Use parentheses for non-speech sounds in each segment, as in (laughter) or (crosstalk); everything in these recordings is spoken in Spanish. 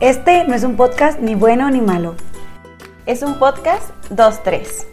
Este no es un podcast ni bueno ni malo. Es un podcast 2-3.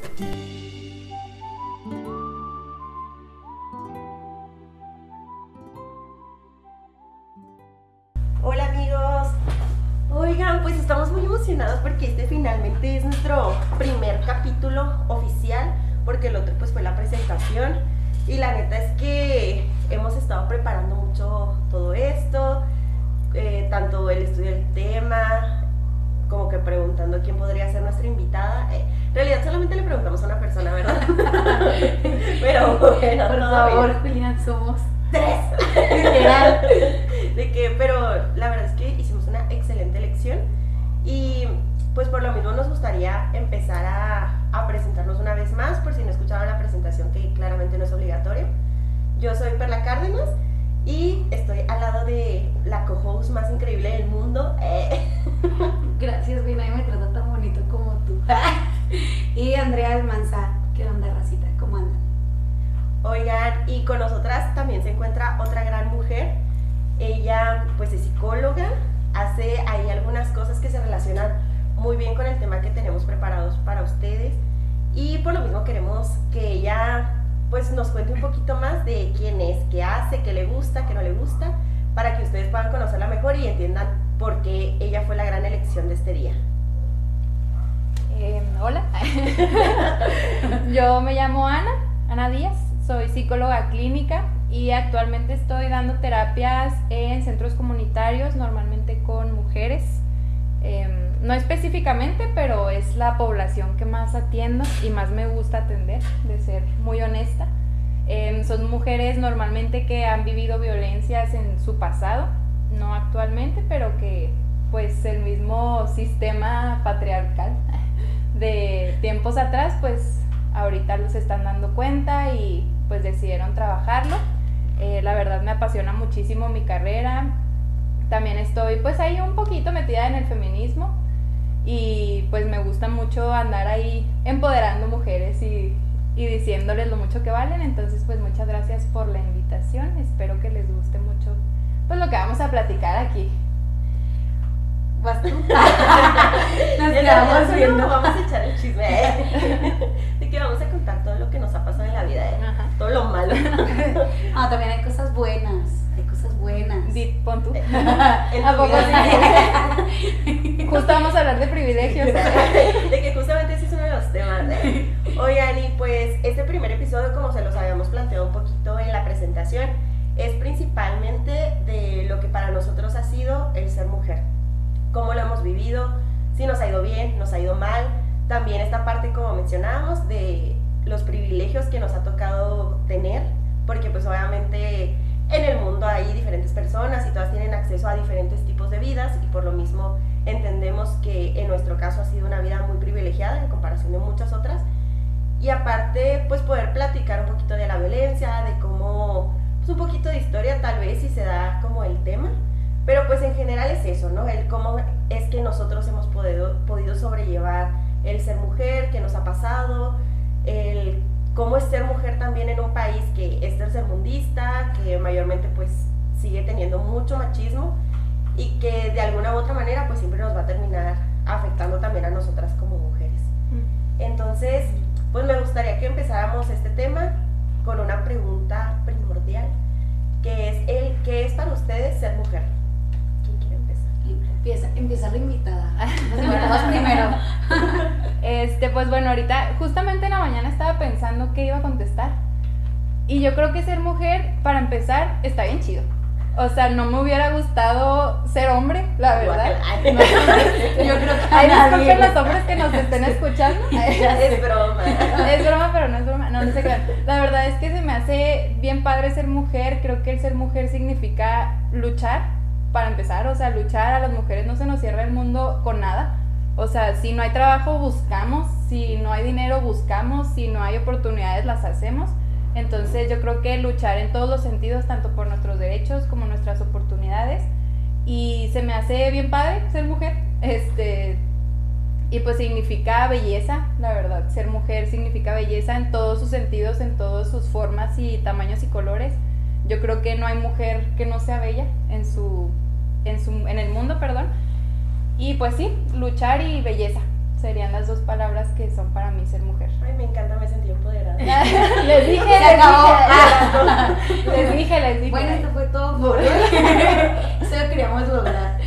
Ahorita los están dando cuenta y pues decidieron trabajarlo. Eh, la verdad me apasiona muchísimo mi carrera. También estoy pues ahí un poquito metida en el feminismo y pues me gusta mucho andar ahí empoderando mujeres y, y diciéndoles lo mucho que valen. Entonces pues muchas gracias por la invitación. Espero que les guste mucho pues lo que vamos a platicar aquí. ¿Vas tú? (laughs) (laughs) Nos quedamos viendo. Vamos a echar el chisme (laughs) lo malo. Ah, también hay cosas buenas. Hay cosas buenas. Di, pon tú. (laughs) ¿A poco sí? Justo vamos a hablar de privilegios. (laughs) de que justamente ese es uno de los temas. ¿eh? Oigan, y pues este primer episodio, como se los habíamos planteado un poquito en la presentación, es principalmente de lo que para nosotros ha sido el ser mujer. Cómo lo hemos vivido, si nos ha ido bien, nos ha ido mal. También esta parte, como mencionábamos, de los privilegios que nos ha tocado tener, porque pues obviamente en el mundo hay diferentes personas y todas tienen acceso a diferentes tipos de vidas y por lo mismo entendemos que en nuestro caso ha sido una vida muy privilegiada en comparación de muchas otras. Y aparte, pues poder platicar un poquito de la violencia, de cómo, pues un poquito de historia tal vez si se da como el tema. Pero pues en general es eso, ¿no? El cómo es que nosotros hemos podido, podido sobrellevar el ser mujer, qué nos ha pasado, el cómo es ser mujer también en un país que es tercermundista, que mayormente pues sigue teniendo mucho machismo y que de alguna u otra manera pues siempre nos va a terminar afectando también a nosotras como mujeres. Entonces, pues me gustaría que empezáramos este tema con una pregunta primordial, que es el ¿qué es para ustedes ser mujer? Empieza, empieza la invitada. (laughs) Los invitados primero. (laughs) Este, pues bueno, ahorita, justamente en la mañana estaba pensando qué iba a contestar. Y yo creo que ser mujer, para empezar, está bien chido. O sea, no me hubiera gustado ser hombre, la verdad. (laughs) Ay, No, Yo creo que Ay, nadie. disculpen los hombres que nos estén escuchando. es broma. Es broma, pero no es broma. No, no se crean. La verdad es que se me hace bien padre ser mujer. Creo que el ser mujer significa luchar, para empezar. O sea, luchar a las mujeres no se nos cierra el mundo con nada. O sea, si no hay trabajo, buscamos. Si no hay dinero, buscamos. Si no hay oportunidades, las hacemos. Entonces yo creo que luchar en todos los sentidos, tanto por nuestros derechos como nuestras oportunidades. Y se me hace bien padre ser mujer. Este, y pues significa belleza, la verdad. Ser mujer significa belleza en todos sus sentidos, en todas sus formas y tamaños y colores. Yo creo que no hay mujer que no sea bella en su, en su, en el mundo, perdón. Y pues sí, luchar y belleza serían las dos palabras que son para mí ser mujer. Ay, me encanta, me sentí empoderada. (laughs) les dije, Se les acabó. dije, les dije, les dije. Bueno, esto fue todo por hoy. (laughs) Eso lo queríamos lograr.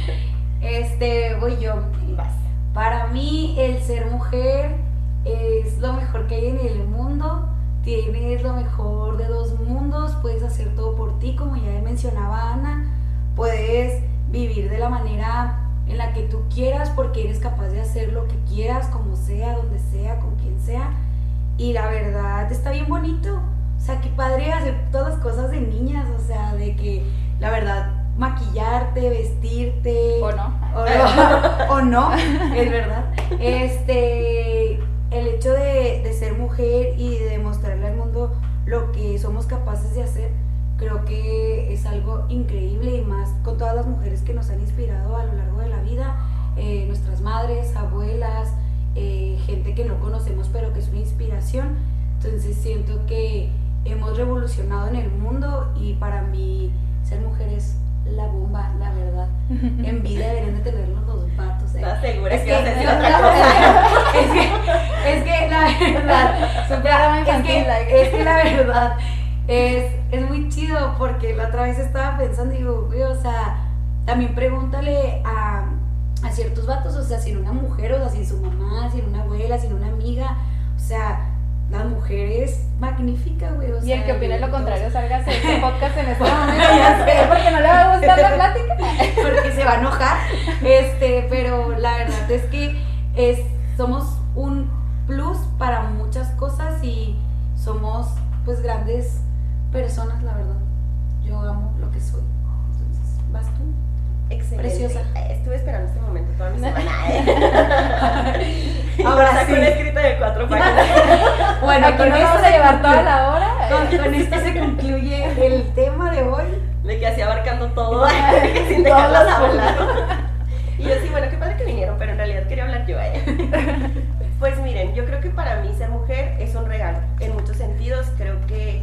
Este, voy yo. Vas. Para mí, el ser mujer es lo mejor que hay en el mundo. Tienes lo mejor de dos mundos. Puedes hacer todo por ti, como ya mencionaba Ana. Puedes vivir de la manera en la que tú quieras, porque eres capaz de hacer lo que quieras, como sea, donde sea, con quien sea. Y la verdad está bien bonito. O sea, qué padre hacer todas las cosas de niñas. O sea, de que la verdad maquillarte, vestirte. ¿O no? O no, (laughs) o no, es verdad. Este, el hecho de, de ser mujer y de demostrarle al mundo lo que somos capaces de hacer, creo que es algo increíble y más con todas las mujeres que nos han inspirado a lo largo de la vida, eh, nuestras madres, abuelas, eh, gente que no conocemos pero que es una inspiración. Entonces siento que hemos revolucionado en el mundo y para mí ser mujer es la bomba, la verdad. (laughs) Envidia deberían de tenerlos los vatos. ¿eh? ¿Estás segura Es que que, ibas a decir no, otra no, cosa? es que, es que la verdad, (laughs) es que, es que la verdad es, es muy chido porque la otra vez estaba pensando y digo, güey, o sea, también pregúntale a, a ciertos vatos, o sea, sin una mujer, o sea, sin su mamá, sin una abuela, sin una amiga, o sea, la mujer es magnífica, güey. O Y el que opine lo contrario, salga a hacer este (laughs) podcast en este (laughs) momento, ya sé, porque no le va a gustar la plática. (laughs) porque se va a enojar. Este, pero la verdad es que es, somos un plus para muchas cosas y somos pues grandes personas, la verdad. Yo amo lo que soy. Entonces, vas tú. Excelente. Preciosa. Estuve esperando este momento toda mi semana. ¿Eh? (laughs) Ahora Ahora sí. un escrito de cuatro (laughs) páginas. Bueno, Aquí nos vamos a llevar toda la hora. Con, con esto se concluye el tema de hoy. De que así abarcando todo, (laughs) sin Todos dejarlas hablar. Y yo sí, bueno, qué padre que vinieron, pero en realidad quería hablar yo. ¿eh? Pues miren, yo creo que para mí ser mujer es un regalo. En muchos sentidos, creo que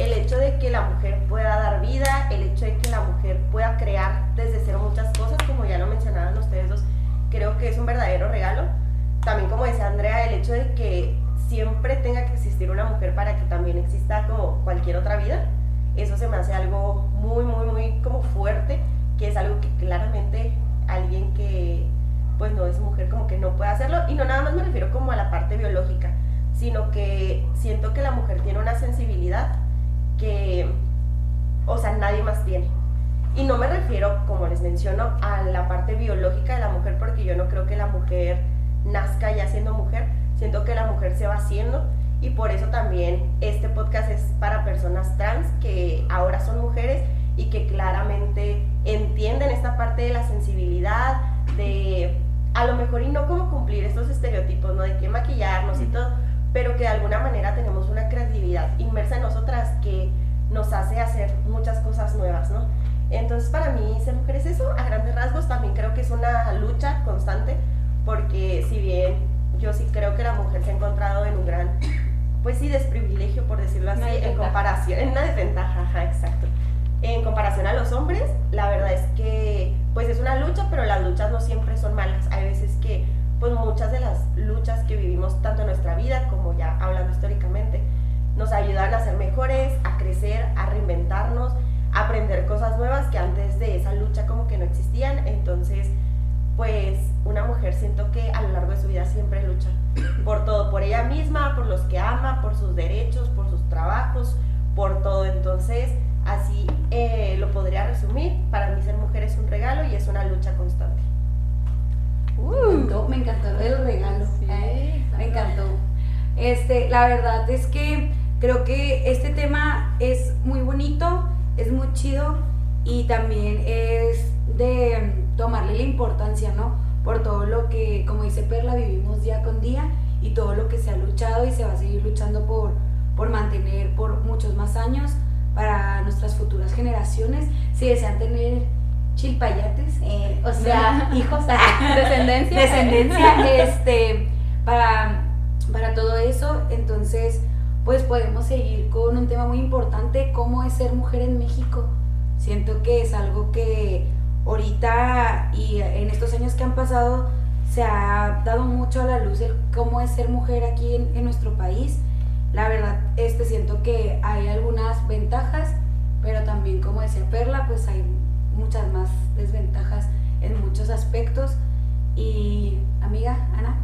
el hecho de que la mujer pueda dar vida, el hecho de que la mujer pueda crear desde cero muchas cosas, como ya lo mencionaban ustedes dos, creo que es un verdadero regalo. También, como decía Andrea, el hecho de que siempre tenga que existir una mujer para que también exista como cualquier otra vida, eso se me hace algo muy, muy, muy como fuerte, que es algo que claramente alguien que pues no es mujer como que no puede hacerlo y no nada más me refiero como a la parte biológica, sino que siento que la mujer tiene una sensibilidad que, o sea, nadie más tiene. Y no me refiero, como les menciono, a la parte biológica de la mujer, porque yo no creo que la mujer nazca ya siendo mujer, siento que la mujer se va haciendo y por eso también este podcast es para personas trans que ahora son mujeres y que claramente entienden esta parte de la sensibilidad, de a lo mejor y no como cumplir estos estereotipos, ¿no? De que maquillarnos y todo, pero que de alguna manera tenemos una creatividad inmersa en nosotras que nos hace hacer muchas cosas nuevas, ¿no? Entonces para mí ser mujer es eso, a grandes rasgos también creo que es una lucha constante, porque si bien yo sí creo que la mujer se ha encontrado en un gran, pues sí, desprivilegio, por decirlo así, en comparación, en una desventaja, ajá, exacto. En comparación a los hombres, la verdad es que pues es una lucha, pero las luchas no siempre son malas. Hay veces que pues muchas de las luchas que vivimos tanto en nuestra vida como ya hablando históricamente nos ayudan a ser mejores, a crecer, a reinventarnos, a aprender cosas nuevas que antes de esa lucha como que no existían. Entonces, pues una mujer siento que a lo largo de su vida siempre lucha por todo, por ella misma, por los que ama, por sus derechos, por sus trabajos, por todo. Entonces, así eh, lo podría resumir. Para mí ser mujer es un regalo y es una lucha constante. Me encantó, me encantó el regalo. Sí, me encantó. Este, la verdad es que creo que este tema es muy bonito, es muy chido y también es de tomarle la importancia, ¿no? Por todo lo que, como dice Perla, vivimos día con día y todo lo que se ha luchado y se va a seguir luchando por, por mantener por muchos más años para nuestras futuras generaciones. Si desean tener chilpayates, eh, o sea, (laughs) hijos, (laughs) Descendencia. descendencia (laughs) este para para todo eso entonces pues podemos seguir con un tema muy importante cómo es ser mujer en México siento que es algo que ahorita y en estos años que han pasado se ha dado mucho a la luz el cómo es ser mujer aquí en, en nuestro país. La verdad, este siento que hay algunas ventajas, pero también como decía Perla, pues hay muchas más desventajas en muchos aspectos. Y amiga, Ana,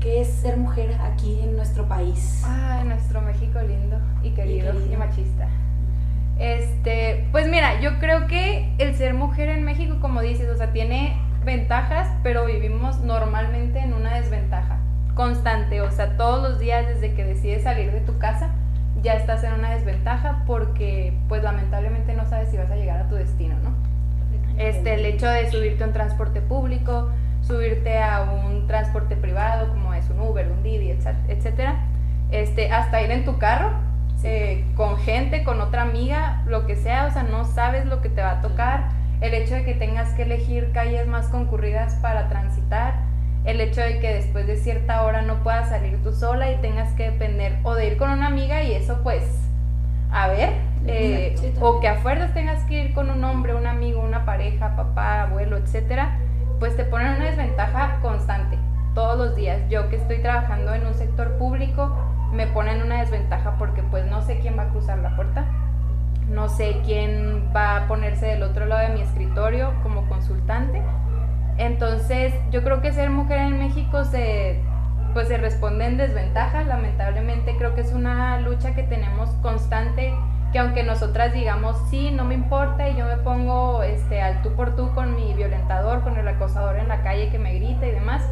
¿qué es ser mujer aquí en nuestro país? Ay, nuestro México lindo y querido y, machista. Este, pues mira, yo creo que el ser mujer en México, como dices, o sea, tiene ventajas, pero vivimos normalmente en una desventaja constante, o sea, todos los días desde que decides salir de tu casa, ya estás en una desventaja porque pues lamentablemente no sabes si vas a llegar a tu destino, ¿no? Este, el hecho de subirte a un transporte público, subirte a un transporte privado como es un Uber, un Didi, etcétera, este, hasta ir en tu carro eh, con gente, con otra amiga, lo que sea, o sea, no sabes lo que te va a tocar, el hecho de que tengas que elegir calles más concurridas para transitar, el hecho de que después de cierta hora no puedas salir tú sola y tengas que depender o de ir con una amiga y eso pues, a ver, eh, o que a fuerzas tengas que ir con un hombre, un amigo, una pareja, papá, abuelo, etcétera, pues te ponen una desventaja constante todos los días. Yo que estoy trabajando en un sector público, me ponen una desventaja porque pues no sé quién va a cruzar la puerta, no sé quién va a ponerse del otro lado de mi escritorio como consultante. Entonces, yo creo que ser mujer en México se pues se responde en desventaja, lamentablemente creo que es una lucha que tenemos constante que aunque nosotras digamos, sí, no me importa y yo me pongo este, al tú por tú con mi violentador, con el acosador en la calle que me grita y demás,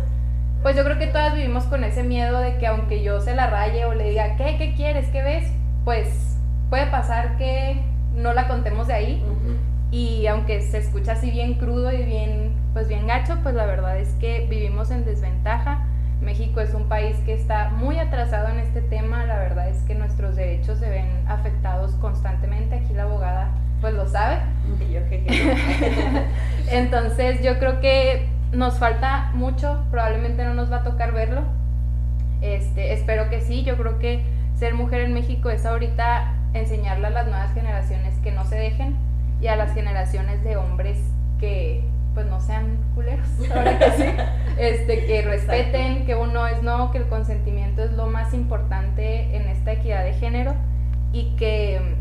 pues yo creo que todas vivimos con ese miedo de que aunque yo se la raye o le diga, ¿qué? ¿Qué quieres? ¿Qué ves? Pues puede pasar que no la contemos de ahí y aunque se escucha así bien crudo y bien, pues bien gacho, pues la verdad es que vivimos en desventaja México es un país que está muy atrasado en este tema, la verdad es que nuestros derechos se ven afectados constantemente, aquí la abogada pues lo sabe. (laughs) Entonces yo creo que nos falta mucho, probablemente no nos va a tocar verlo. Este, espero que sí, yo creo que ser mujer en México es ahorita enseñarle a las nuevas generaciones que no se dejen y a las generaciones de hombres que pues no sean culeros, (laughs) ahora que sí, este, que respeten, que uno es no, que el consentimiento es lo más importante en esta equidad de género y que,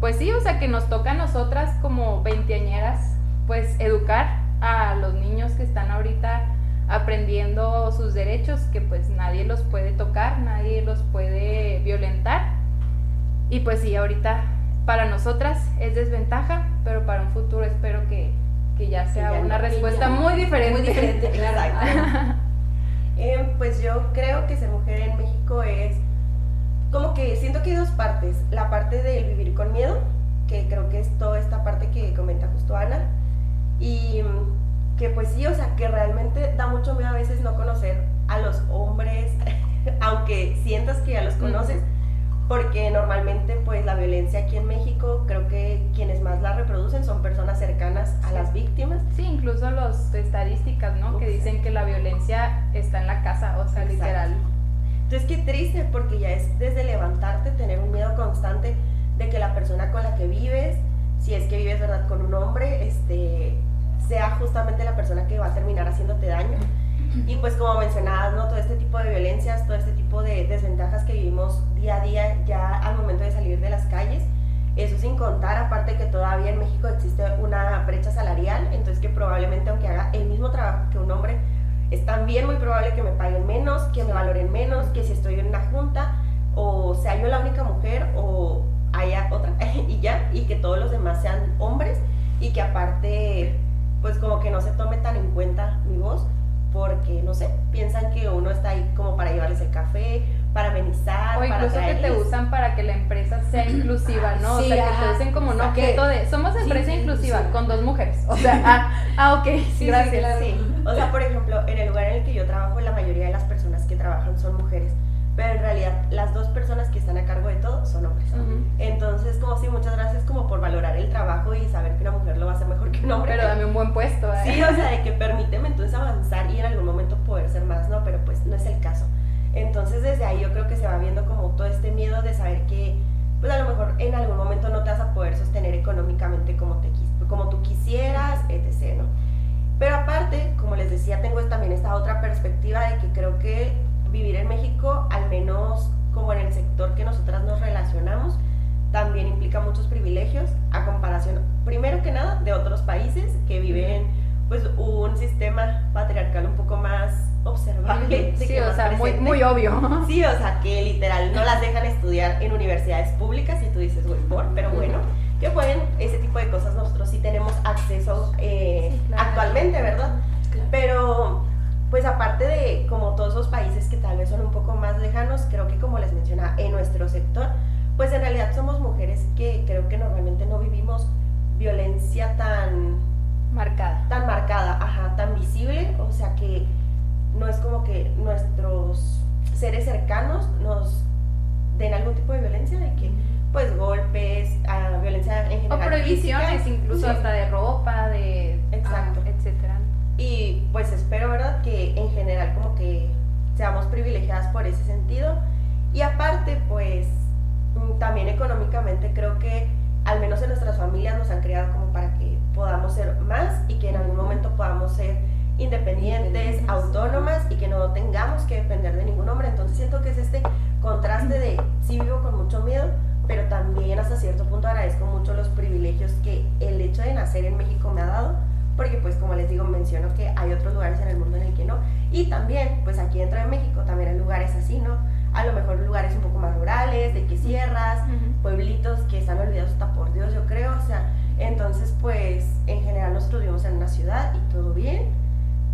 pues sí, o sea, que nos toca a nosotras como veinteañeras, pues educar a los niños que están ahorita aprendiendo sus derechos, que pues nadie los puede tocar, nadie los puede violentar. Y pues sí, ahorita para nosotras es desventaja, pero para un futuro espero que que ya sea una respuesta muy diferente. Muy diferente, (laughs) claro. Eh, pues yo creo que ser mujer en México es como que siento que hay dos partes. La parte del vivir con miedo, que creo que es toda esta parte que comenta justo Ana. Y que pues sí, o sea, que realmente da mucho miedo a veces no conocer a los hombres, (laughs) aunque sientas que ya los conoces porque normalmente pues la violencia aquí en México creo que quienes más la reproducen son personas cercanas a las víctimas. Sí, incluso las estadísticas, ¿no? Que dicen que la violencia está en la casa, o sea, literal. Entonces qué triste porque ya es desde levantarte tener un miedo constante de que la persona con la que vives, si es que vives verdad con un hombre, este sea justamente la persona que va a terminar haciéndote daño. Y pues como mencionabas, ¿no? Todo este tipo de violencias, todo este tipo de desventajas que vivimos día a día ya al momento de salir de las calles. Eso sin contar, aparte que todavía en México existe una brecha salarial, entonces que probablemente aunque haga el mismo trabajo que un hombre, es también muy probable que me paguen menos, que me valoren menos, que si estoy en una junta o sea yo la única mujer o haya otra (laughs) y ya, y que todos los demás sean hombres y que aparte pues como que no se tome tan en cuenta mi voz porque, no sé, piensan que uno está ahí como para llevarles el café, para amenizar. O incluso que te usan para que la empresa sea (clears throat) inclusiva, ¿no? o sea, que te usen como un objeto de, somos empresa inclusiva con dos mujeres. O (laughs) sea, ah, ah ok, sí, gracias. Sí, O sea, por ejemplo, en el lugar en el que yo trabajo, la mayoría de las personas que trabajan son mujeres pero en realidad las dos personas que están a cargo de todo son hombres. Entonces, como sí, muchas gracias como por valorar el trabajo y saber que una mujer lo va a hacer mejor que un hombre. Pero dame un buen puesto. ¿eh? Sí, o sea, de que permíteme entonces avanzar y en algún momento poder ser más, ¿no? Pero pues no es el caso. Entonces, desde ahí yo creo que se va viendo como todo este miedo de saber que, pues a lo mejor en algún momento no te vas a poder sostener económicamente como, te, como tú quisieras, etc., ¿no? ya tengo también esta otra perspectiva de que creo que vivir en México, al menos como en el sector que nosotras nos relacionamos, también implica muchos privilegios a comparación, primero que nada, de otros países que viven pues un sistema patriarcal un poco más observable. Sí, o sea, muy, muy obvio. Sí, o sea, que literal no las dejan estudiar en universidades públicas y tú dices, güey, por, pero bueno, que pueden, ese tipo de cosas nosotros sí tenemos acceso eh, actualmente, ¿verdad? Pero, pues aparte de como todos los países que tal vez son un poco más lejanos, creo que como les mencionaba, en nuestro sector, pues en realidad somos mujeres que creo que normalmente no vivimos violencia tan marcada. Tan marcada, ajá, tan visible, o sea que no es como que nuestros seres cercanos nos den algún tipo de violencia, de que pues golpes, ah, violencia en general. O prohibiciones incluso hasta de ropa, de Exacto. Ah. Y pues espero, ¿verdad? Que en general como que seamos privilegiadas por ese sentido. Y aparte, pues mm, también económicamente creo que al menos en nuestras familias nos han creado como para que podamos ser más y que en algún momento podamos ser independientes, autónomas y que no tengamos que depender de ningún hombre. Entonces siento que es este contraste de sí vivo con mucho miedo, pero también hasta cierto punto agradezco mucho los privilegios que el hecho de nacer en México me ha dado, porque pues como les digo, menciono que hay otros lugares en el mundo en el que no, y también pues aquí dentro de México también hay lugares así, ¿no? A lo mejor lugares un poco más rurales, de que sierras, pueblitos que están olvidados hasta por Dios, yo creo, o sea, entonces pues en general nosotros vivimos en una ciudad y todo bien,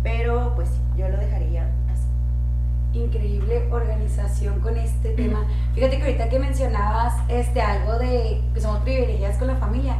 pero pues yo lo dejaría así. Increíble organización con este tema. Fíjate que ahorita que mencionabas este algo de que somos privilegiadas con la familia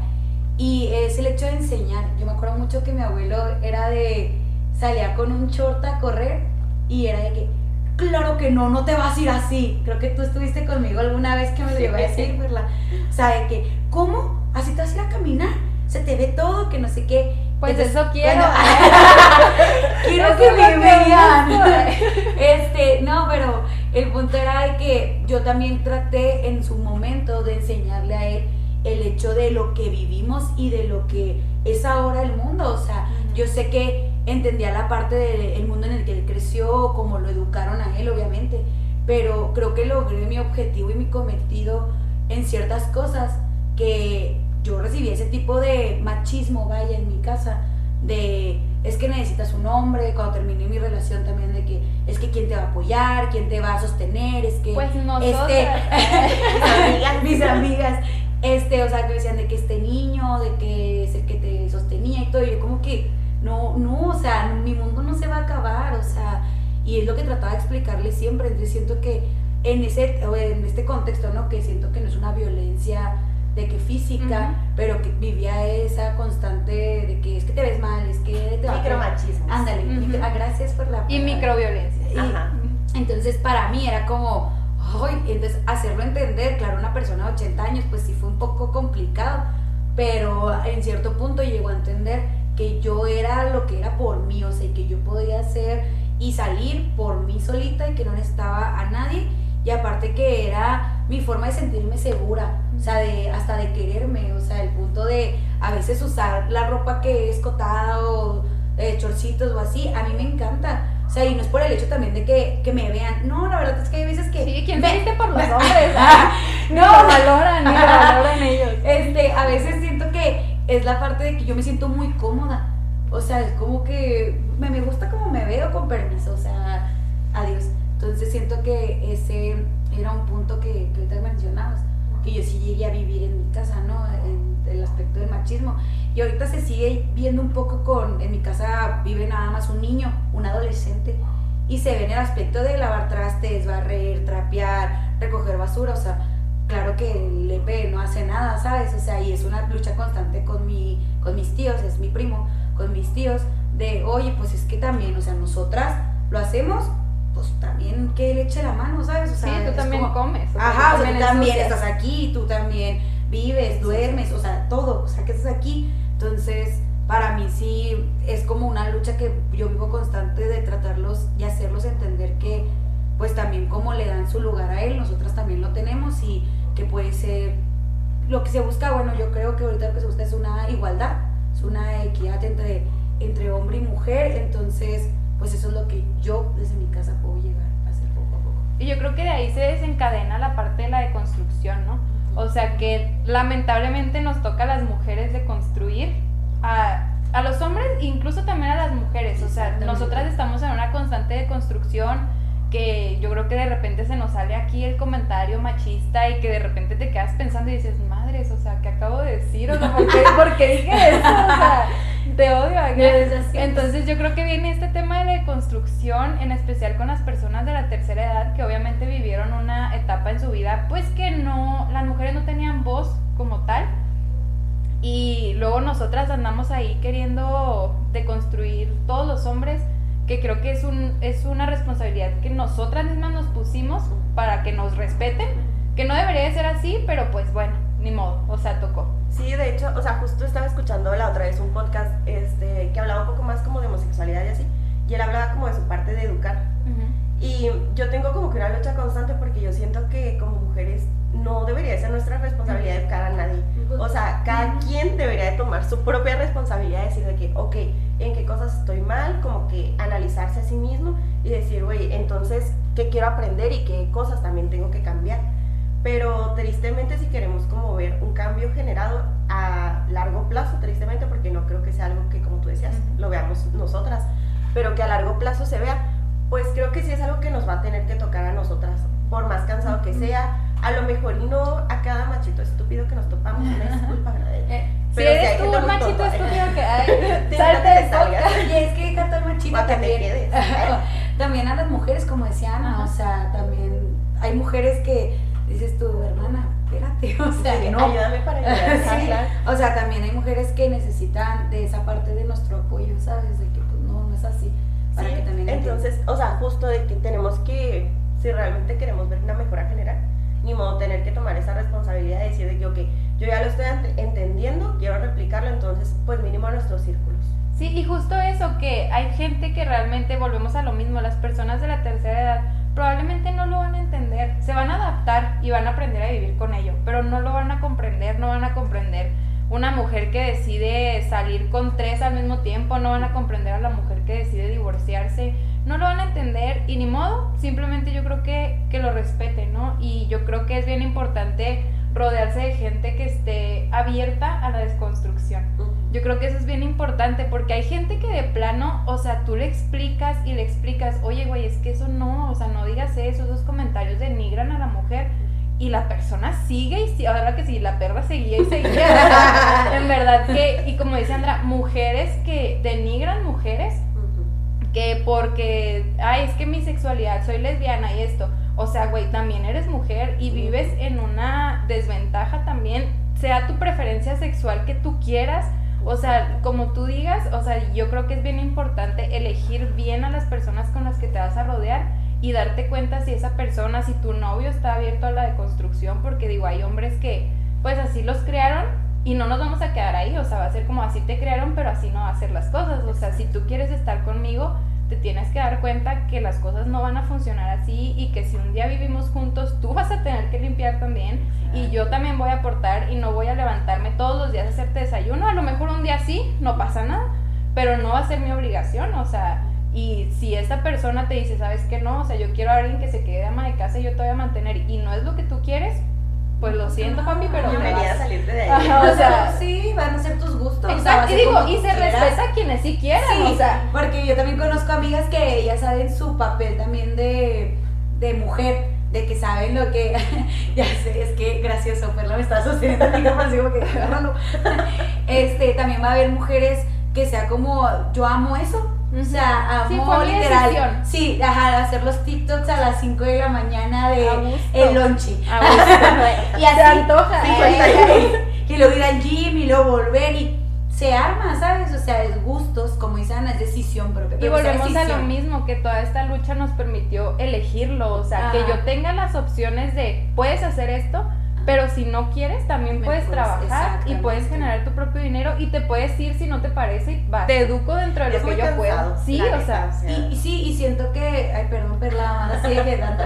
y es el hecho de enseñar. Yo me acuerdo mucho que mi abuelo era de salía con un short a correr y era de que claro que no, no te vas a ir así. Creo que tú estuviste conmigo alguna vez que me lo iba a decir, ¿verdad? O sea, de que, ¿cómo? Así te vas a ir a caminar. Se te ve todo, que no sé qué. Pues eso quiero. (laughs) (laughs) quiero que me vean. (laughs) Este, no, pero el punto era de que yo también traté en su momento de enseñarle a él el hecho de lo que vivimos y de lo que es ahora el mundo. O sea, yo sé que entendía la parte del mundo en el que él creció, como lo educaron a él, obviamente, pero creo que logré mi objetivo y mi cometido en ciertas cosas que yo recibí ese tipo de machismo, vaya, en mi casa, de es que necesitas un hombre, cuando terminé mi relación también de que es que quién te va a apoyar, quién te va a sostener, es que pues este, (laughs) mis amigas, mis amigas, este, o sea, que decían de que este niño, de que es el que te sostenía y todo, y yo como que no, no, o sea, mi mundo no se va a acabar, o sea, y es lo que trataba de explicarle siempre, entonces siento que en ese, en este contexto, ¿no? Que siento que no es una violencia de que física, pero que vivía esa constante de que es que te ves mal, es que te va Micromachismo. Ándale, ah, gracias por la Y microviolencia. Ajá. Entonces para mí era como, ay, entonces hacerlo entender, claro, una persona de 80 años, pues sí fue un poco complicado, pero en cierto punto llegó a entender que yo era lo que era por mí, o sea, que yo podía hacer y salir por mí solita y que no necesitaba a nadie y aparte que era mi forma de sentirme segura, o sea, de, hasta de quererme, o sea, el punto de a veces usar la ropa que es cotada o eh, chorcitos o así, a mí me encanta. O sea, y no es por el hecho también de que, que me vean. No, la verdad es que hay veces que. Sí, ¿quién me... por los (laughs) hombres? no, (laughs) lo valoran, lo valoran ellos. Este, a veces siento que es la parte de que yo me siento muy cómoda. O sea, es como que me, me gusta como me veo con permiso. O sea, adiós. Entonces siento que ese era un punto que, que ahorita mencionabas, que yo sí llegué a vivir en mi casa, ¿no? En el aspecto del machismo. Y ahorita se sigue viendo un poco con, en mi casa vive nada más un niño, un adolescente, y se ve en el aspecto de lavar trastes, barrer, trapear, recoger basura, o sea, claro que el EP no hace nada, ¿sabes? O sea, y es una lucha constante con, mi, con mis tíos, es mi primo, con mis tíos, de, oye, pues es que también, o sea, nosotras lo hacemos, pues también que le eche la mano, ¿sabes? O sea, sí, tú también comes. ajá, o sea, tú también estás aquí, tú también vives, duermes, o sea, todo, o sea, que estás aquí. Entonces, para mí sí es como una lucha que yo vivo constante de tratarlos y hacerlos entender que, pues también como le dan su lugar a él, nosotras también lo tenemos y que puede ser lo que se busca, bueno, yo creo que ahorita lo que se busca es una igualdad, es una equidad entre, entre hombre y mujer, entonces pues eso es lo que yo desde mi casa puedo llegar a hacer poco a poco. Y yo creo que de ahí se desencadena la parte de la deconstrucción, ¿no? O sea que lamentablemente nos toca a las mujeres de construir, a, a los hombres, incluso también a las mujeres. O sea, nosotras estamos en una constante deconstrucción que yo creo que de repente se nos sale aquí el comentario machista y que de repente te quedas pensando y dices, madres, o sea, ¿qué acabo de decir? O sea, ¿por qué, ¿por qué dije eso? O sea, te odio. Entonces yo creo que viene este tema de la construcción, en especial con las personas de la tercera edad que obviamente vivieron una etapa en su vida, pues que no, las mujeres no tenían voz como tal. Y luego nosotras andamos ahí queriendo deconstruir todos los hombres, que creo que es, un, es una responsabilidad que nosotras mismas nos pusimos para que nos respeten, que no debería de ser así, pero pues bueno, ni modo, o sea, tocó. Sí, de hecho, o sea, justo estaba escuchando la otra vez un podcast este, que hablaba un poco más como de homosexualidad y así, y él hablaba como de su parte de educar. Y yo tengo como que una lucha constante porque yo siento que como mujeres no debería ser nuestra responsabilidad educar a nadie. O sea, cada quien debería de tomar su propia responsabilidad, decir de que, ok, en qué cosas estoy mal, como que analizarse a sí mismo y decir, güey, entonces, ¿qué quiero aprender y qué cosas también tengo que cambiar? Pero tristemente si queremos como ver un cambio generado a largo plazo, tristemente porque no creo que sea algo que como tú decías, lo veamos nosotras, pero que a largo plazo se vea, pues creo que sí es algo que nos va a tener que tocar a nosotras, por más cansado que sea, a lo mejor y no a cada machito estúpido que nos topamos, una disculpa. Eh, pero si eres tú un machito estúpido que hay, (laughs) salte de podcast. Y es que machito Para que te también, quedes. (laughs) también a las mujeres, como decía Ana, o sea, también hay mujeres que dices tú, hermana, espérate, (laughs) o sea, Sí, no. Ayúdame para ayudar. (laughs) Sí, claro. O sea, también hay mujeres que necesitan de esa parte de nuestro apoyo, ¿sabes? De que pues no, no es así. Para Sí, que también entonces, o sea, justo de que tenemos que, si realmente queremos ver una mejora general, ni modo tener que tomar esa responsabilidad de decir de que, ok, yo ya lo estoy ent- entendiendo, quiero replicarlo, entonces, pues mínimo a nuestros círculos. Sí, y justo eso, que hay gente que realmente, volvemos a lo mismo, las personas de la tercera edad probablemente no lo van a entender, se van a adaptar y van a aprender a vivir con ello, pero no lo van a comprender, no van a comprender una mujer que decide salir con tres al mismo tiempo, no van a comprender a la mujer que decide divorciarse, no lo van a entender y ni modo, simplemente yo creo que, que lo respeten, ¿no? Y yo creo que es bien importante rodearse de gente que esté abierta a la desconstrucción. Yo creo que eso es bien importante porque hay gente que de plano, o sea, tú le explicas y le explicas, oye, güey, es que eso no, o sea, no digas eso, esos comentarios denigran a la mujer. Y la persona sigue y sí, ahora que sí, la perra seguía y seguía. (laughs) En verdad que, y como dice Andra, mujeres que denigran mujeres que porque, ay, es que mi sexualidad, soy lesbiana y esto. O sea, güey, también eres mujer y vives en una desventaja también, sea tu preferencia sexual que tú quieras. O sea, como tú digas, o sea, yo creo que es bien importante elegir bien a las personas con las que te vas a rodear y darte cuenta si esa persona, si tu novio está abierto a la deconstrucción, porque digo, hay hombres que pues así los crearon y no nos vamos a quedar ahí, o sea, va a ser como así te crearon, pero así no va a ser las cosas, o sea, si tú quieres estar conmigo, te tienes que dar cuenta que las cosas no van a funcionar así y que si un día vivimos juntos, tú vas a tener que limpiar también. Y yo también voy a aportar y no voy a levantarme todos los días a hacerte desayuno, a lo mejor un día sí, no pasa nada, pero no va a ser mi obligación, o sea, y si esta persona te dice, ¿sabes qué no? O sea, yo quiero a alguien que se quede de ama de casa y yo te voy a mantener y no es lo que tú quieres, pues lo siento, papi, pero a vas. salirte de ahí. Ajá, o sea, (laughs) sí, van a ser tus gustos. Exacto, y digo, y se quieras. respeta a quienes sí quieran, Sí, o sea, porque yo también conozco amigas que ya saben su papel también de, de mujer, de que saben lo que, (laughs) ya sé, es que gracioso, Perla me está sosteniendo así como que, agárralo. (laughs) Este, también va a haber mujeres que sea como, yo amo eso, o sea, Sí, amo fue mi literal, decisión. sí, ajá, hacer los TikToks a las 5 de la mañana de el lonche. (laughs) Y así, Se antoja. Sí, Ay, y luego ir al gym y luego volver y se arma, ¿sabes? O sea, es gustos, como dicen, es decisión propia. Y volvemos a lo mismo, que toda esta lucha nos permitió elegirlo, o sea, que yo tenga las opciones de, puedes hacer esto, pero si no quieres, también puedes puedes- trabajar y puedes generar tu propio dinero y te puedes ir si no te parece y vas. Te educo dentro de Es lo que yo puedo. Sí, o sea, Y, y sí, y siento que, ay, perdón, Perla, sigue (laughs) quedando.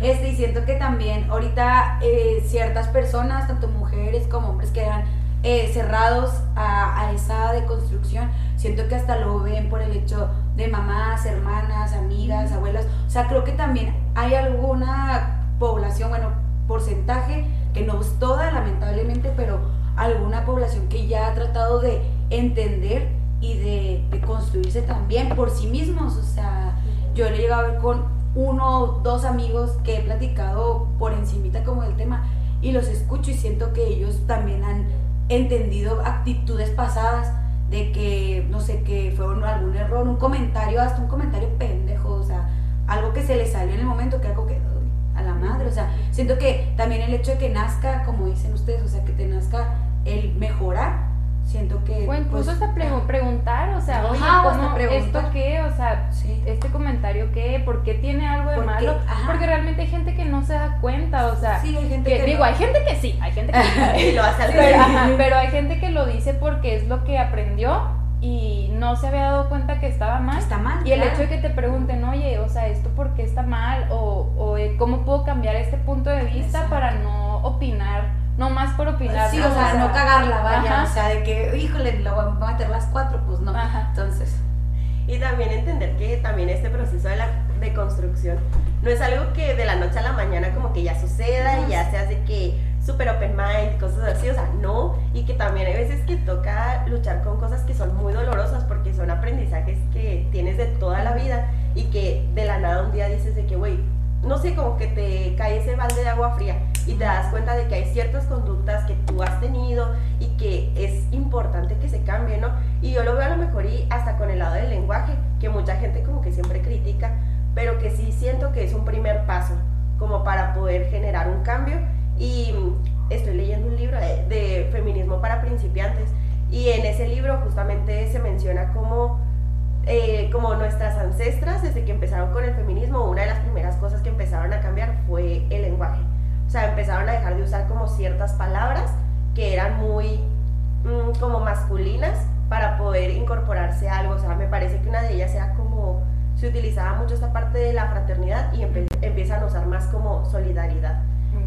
Este, y siento que también ahorita eh, ciertas personas, tanto mujeres como hombres, que eran eh, cerrados a, a, esa deconstrucción. Siento que hasta lo ven por el hecho de mamás, hermanas, amigas, abuelas. O sea, creo que también hay alguna población, bueno, porcentaje, que no es toda, lamentablemente, pero alguna población que ya ha tratado de entender y de, construirse también por sí mismos. O sea, yo le he llegado a ver con uno o dos amigos que he platicado por encimita como del tema y los escucho y siento que ellos también han entendido actitudes pasadas de que, no sé, que fue algún error, un comentario, hasta un comentario pendejo, o sea, algo que se le salió en el momento, que algo que madre, o sea, siento que también el hecho de que nazca, como dicen ustedes, o sea, que te nazca el mejorar, siento que... O incluso pues, hasta pre- preguntar, o sea, oye, ¿cómo. ¿esto qué? O sea, Sí. este comentario qué, ¿por qué tiene algo de ¿Por malo? Porque realmente hay gente que no se da cuenta, o sea, Sí, hay gente que, que digo, no. hay gente que sí, hay gente que (laughs) sí. Lo hace al pero, ajá, pero hay gente que lo dice porque es lo que aprendió y no se había dado cuenta que estaba mal. Está mal, Y el claro. hecho de que te pregunten, oye, o sea, ¿esto por qué está mal? O, o eh, ¿cómo puedo cambiar este punto de vista Exacto. para no opinar, no más por opinar? Sí, o sea, no cagarla, vaya, Ajá. o sea, de que, híjole, lo voy a meter las cuatro, pues no. Ajá. Entonces, Y también entender que también este proceso de la deconstrucción no es algo que de la noche a la mañana como que ya suceda y ya se hace que super open mind, cosas así, o sea, no, y que también hay veces que toca luchar con cosas que son muy dolorosas porque son aprendizajes que tienes de toda la vida y que de la nada un día dices de que, güey, no sé, como que te cae ese balde de agua fría y te das cuenta de que hay ciertas conductas que tú has tenido y que es importante que se cambien, ¿no? Y yo lo veo a lo mejor y hasta con el lado del lenguaje, que mucha gente como que siempre critica, pero que sí siento que es un primer paso como para poder generar un cambio. Y estoy leyendo un libro de, de feminismo para principiantes y en ese libro justamente se menciona cómo eh, como nuestras ancestras, desde que empezaron con el feminismo, una de las primeras cosas que empezaron a cambiar fue el lenguaje. O sea, empezaron a dejar de usar como ciertas palabras que eran muy mm, como masculinas para poder incorporarse a algo. O sea, me parece que una de ellas era como, se utilizaba mucho esta parte de la fraternidad y empe- empiezan a usar más como solidaridad.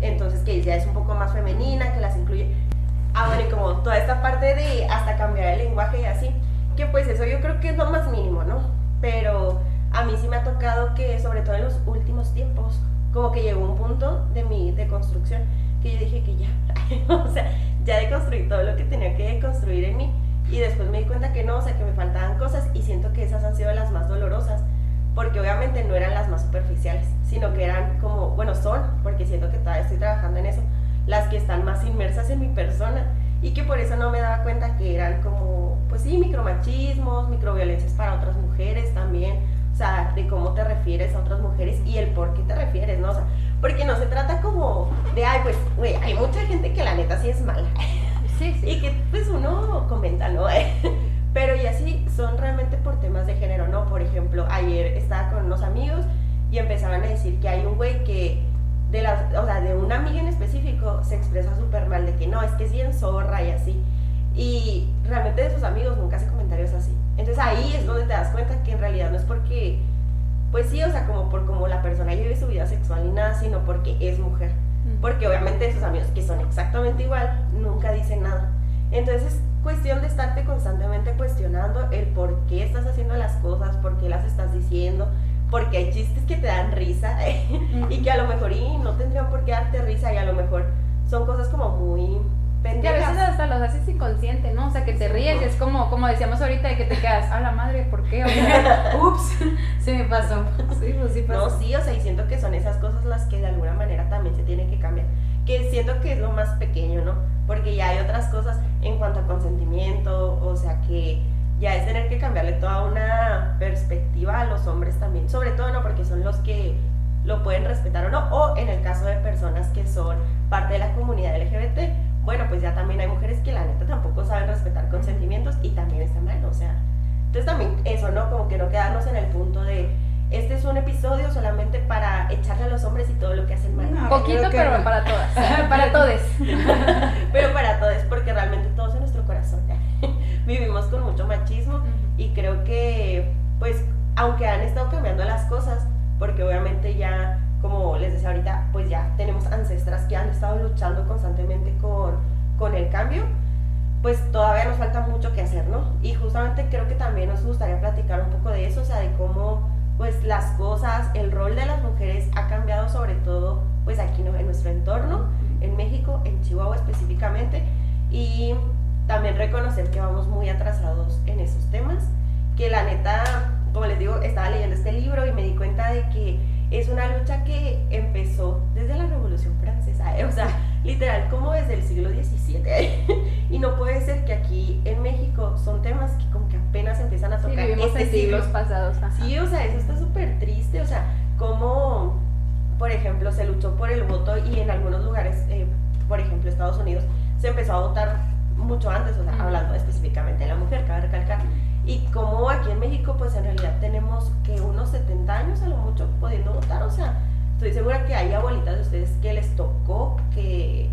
Entonces, que ya es un poco más femenina, que las incluye. Ah, bueno, y como toda esta parte de hasta cambiar el lenguaje y así, que pues eso yo creo que es lo más mínimo, ¿no? Pero a mí sí me ha tocado que, sobre todo en los últimos tiempos, como que llegó un punto de mi deconstrucción que yo dije que ya, (laughs) o sea, ya deconstruí todo lo que tenía que deconstruir en mí y después me di cuenta que no, o sea, que me faltaban cosas y siento que esas han sido las más dolorosas porque obviamente no eran las más superficiales, sino que eran como, bueno, son, porque siento que todavía estoy trabajando en eso, las que están más inmersas en mi persona y que por eso no me daba cuenta que eran como, pues sí, micromachismos, microviolencias para otras mujeres también, o sea, de cómo te refieres a otras mujeres y el por qué te refieres, ¿no? O sea, porque no se trata como de, ay, pues, güey, hay mucha gente que la neta sí es mala Sí, sí. (laughs) y que pues uno comenta, ¿no? (laughs) Pero y así son realmente por temas de género, ¿no? Por ejemplo, ayer estaba con unos amigos y empezaban a decir que hay un güey que de las, o sea, de una amiga en específico se expresa súper mal de que no, es que es bien zorra y así. Y realmente de sus amigos nunca hace comentarios así. Entonces ahí es donde te das cuenta que en realidad no es porque, pues sí, o sea, como por como la persona vive su vida sexual ni nada, sino porque es mujer. Porque obviamente sus amigos que son exactamente igual nunca dicen nada. Entonces es cuestión de estarte constantemente cuestionando el por qué estás haciendo las cosas, por qué las estás diciendo, porque hay chistes que te dan risa (laughs) y que a lo mejor y no tendrían por qué darte risa y a lo mejor son cosas como muy Que a veces hasta los haces inconsciente, ¿no? O sea, que te ríes, y es como, como decíamos ahorita, de que te quedas, a la madre, ¿por qué? O sea, (laughs) ups, se me pasó. Sí, pues sí pasó. No, sí, o sea, y siento que son esas cosas las que de alguna manera también se tienen que cambiar. Que siento que es lo más pequeño, ¿no? Porque ya hay otras cosas en cuanto a consentimiento, o sea, que ya es tener que cambiarle toda una perspectiva a los hombres también. Sobre todo, ¿no? Porque son los que lo pueden respetar o no. O en el caso de personas que son parte de la comunidad LGBT, bueno, pues ya también hay mujeres que la neta tampoco saben respetar consentimientos y también está mal, o sea. Entonces también eso, ¿no? Como que no quedarnos en el punto de este es un episodio solamente para echarle a los hombres y todo lo que hacen mal. No. poquito, que (laughs) (laughs) pero para todas, para todos. Pero para todos, porque realmente todos en nuestro corazón (laughs) vivimos con mucho machismo y creo que, pues, aunque han estado cambiando las cosas, porque obviamente ya, como les decía ahorita, pues ya tenemos ancestras que han estado luchando constantemente con, con el cambio, pues todavía nos falta mucho que hacer, ¿no? Y justamente creo que también nos gustaría platicar un poco de eso, o sea, de cómo pues las cosas, el rol de las mujeres ha cambiado sobre todo pues aquí ¿no? en nuestro entorno, en México, en Chihuahua específicamente, y también reconocer que vamos muy atrasados en esos temas, que la neta, como les digo, estaba leyendo este libro y me di cuenta de que es una lucha que empezó desde la Revolución Francesa, (laughs) o sea, literal como desde el siglo XVII. (laughs) y no puede ser que aquí este siglos pasados. ajá. Sí, o sea, eso está súper triste, o sea, como, por ejemplo, se luchó por el voto y en algunos lugares, eh, por ejemplo, Estados Unidos, se empezó a votar mucho antes, o sea, hablando específicamente de la mujer, cabe recalcar. Y como aquí en México, pues en realidad tenemos que unos 70 años a lo mucho pudiendo votar, o sea, estoy segura que hay abuelitas de ustedes que les tocó que,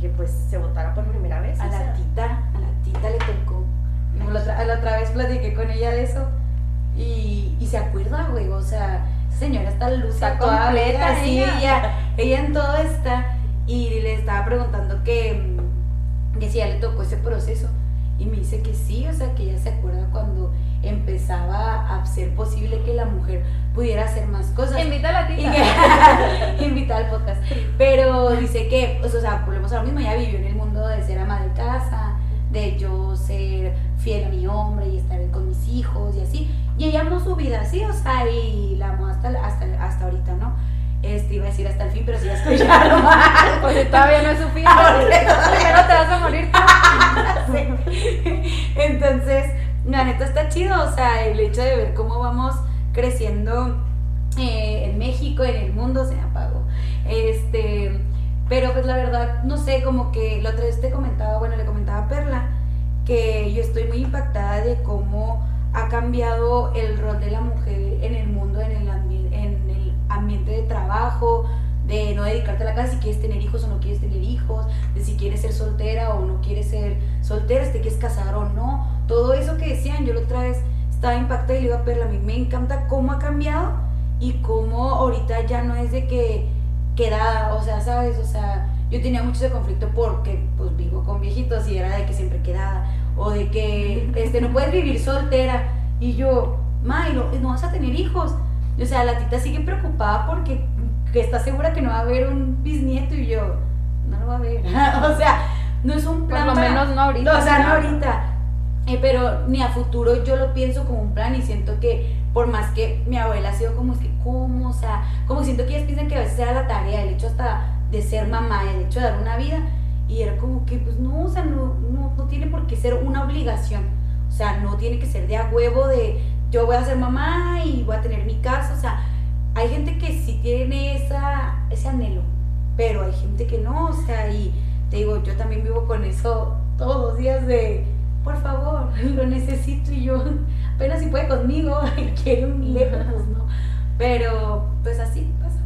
que pues se votara por primera vez. A o la tita, a la tita le tocó. Como La otra, la otra vez platiqué con ella de eso y, y se acuerda, güey, o sea, esa señora está luce Está completa sí, ella. ella, en todo está y le estaba preguntando que, que si ya le tocó ese proceso y me dice que sí, o sea, que ella se acuerda cuando empezaba a ser posible que la mujer pudiera hacer más cosas. Invita a la tita. (laughs) invita al podcast. Pero dice que, pues, o sea, volvemos a lo mismo, ella vivió en el mundo de ser ama de casa, de yo ser fiel a mi hombre y estar con mis hijos y así. Y ella amó su vida así, o sea, y la amó hasta, hasta, hasta ahorita, ¿no? Este, iba a decir hasta el fin, pero si ya escucharon mal. Pues todavía no es su fin. Primero te vas a morir tú. (laughs) Entonces, la neta está chido, o sea, el hecho de ver cómo vamos creciendo eh, en México, en el mundo, se me apagó. Este, pero pues la verdad, no sé, como que la otra vez te comentaba, bueno, le comentaba a Perla, que yo estoy muy impactada de cómo ha cambiado el rol de la mujer en el mundo, en el, en el ambiente de trabajo, de no dedicarte a la casa si quieres tener hijos o no quieres tener hijos, de si quieres ser soltera o no quieres ser soltera, si te quieres casar o no. Todo eso que decían, yo la otra vez estaba impactada y le iba a Perla, a mí me encanta cómo ha cambiado y cómo ahorita ya no es de que quedada, o sea, ¿sabes? O sea, yo tenía mucho ese conflicto porque pues vivo con viejitos y era de que siempre quedada o de que este no puedes vivir soltera y yo, ma, y no, no vas a tener hijos. O sea, la tita sigue preocupada porque que está segura que no va a haber un bisnieto y yo, no lo va a ver. (laughs) o sea, no es un Por plan lo para- menos no ahorita. o sea, no ahorita. Eh, pero ni a futuro yo lo pienso como un plan y siento que por más que mi abuela ha sido como es que, ¿cómo? O sea, como siento que ellas piensan que a veces era la tarea, el hecho hasta de ser mamá, el hecho de dar una vida. Y era como que, pues no, o sea, no, no, no tiene por qué ser una obligación. O sea, no tiene que ser de a huevo de yo voy a ser mamá y voy a tener mi casa. O sea, hay gente que sí tiene esa, ese anhelo, pero hay gente que no. O sea, y te digo, yo también vivo con eso todos los días de, por favor, lo necesito y yo apenas si puede conmigo, (laughs) quiero un lejos. Pero pues así pasa.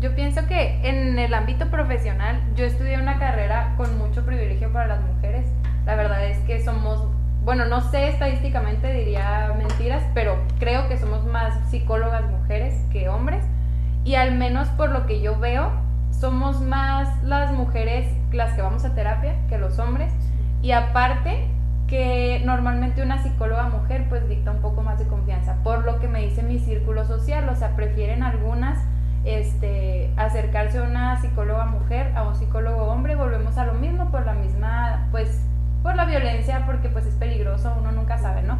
Yo pienso que en el ámbito profesional, yo estudié una carrera con mucho privilegio para las mujeres. La verdad es que somos, bueno, no sé estadísticamente, diría mentiras, pero creo que somos más psicólogas mujeres que hombres. Y al menos por lo que yo veo, somos más las mujeres las que vamos a terapia que los hombres. Y aparte, que normalmente una psicóloga mujer pues dicta un poco más de confianza, por lo que me dice mi círculo social, o sea, prefieren algunas este, acercarse a una psicóloga mujer a un psicólogo hombre, volvemos a lo mismo por la misma, pues, por la violencia, porque pues es peligroso, uno nunca sabe, ¿no?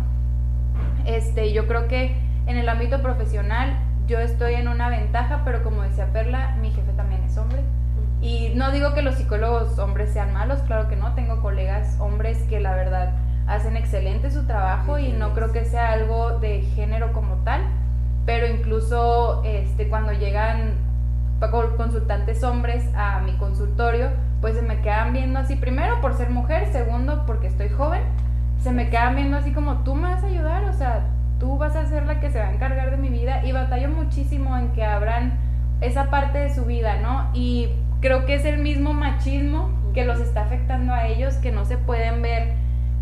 Este, yo creo que en el ámbito profesional yo estoy en una ventaja, pero como decía Perla, mi jefe también es hombre. Y no digo que los psicólogos hombres sean malos, claro que no, tengo colegas hombres que la verdad hacen excelente su trabajo y no creo que sea algo de género como tal, pero incluso este, cuando llegan consultantes hombres a mi consultorio, pues se me quedan viendo así, primero por ser mujer, segundo porque estoy joven, se me quedan viendo así como tú me vas a ayudar, o sea, tú vas a ser la que se va a encargar de mi vida y batallo muchísimo en que abran esa parte de su vida, ¿no? Y creo que es el mismo machismo que los está afectando a ellos, que no se pueden ver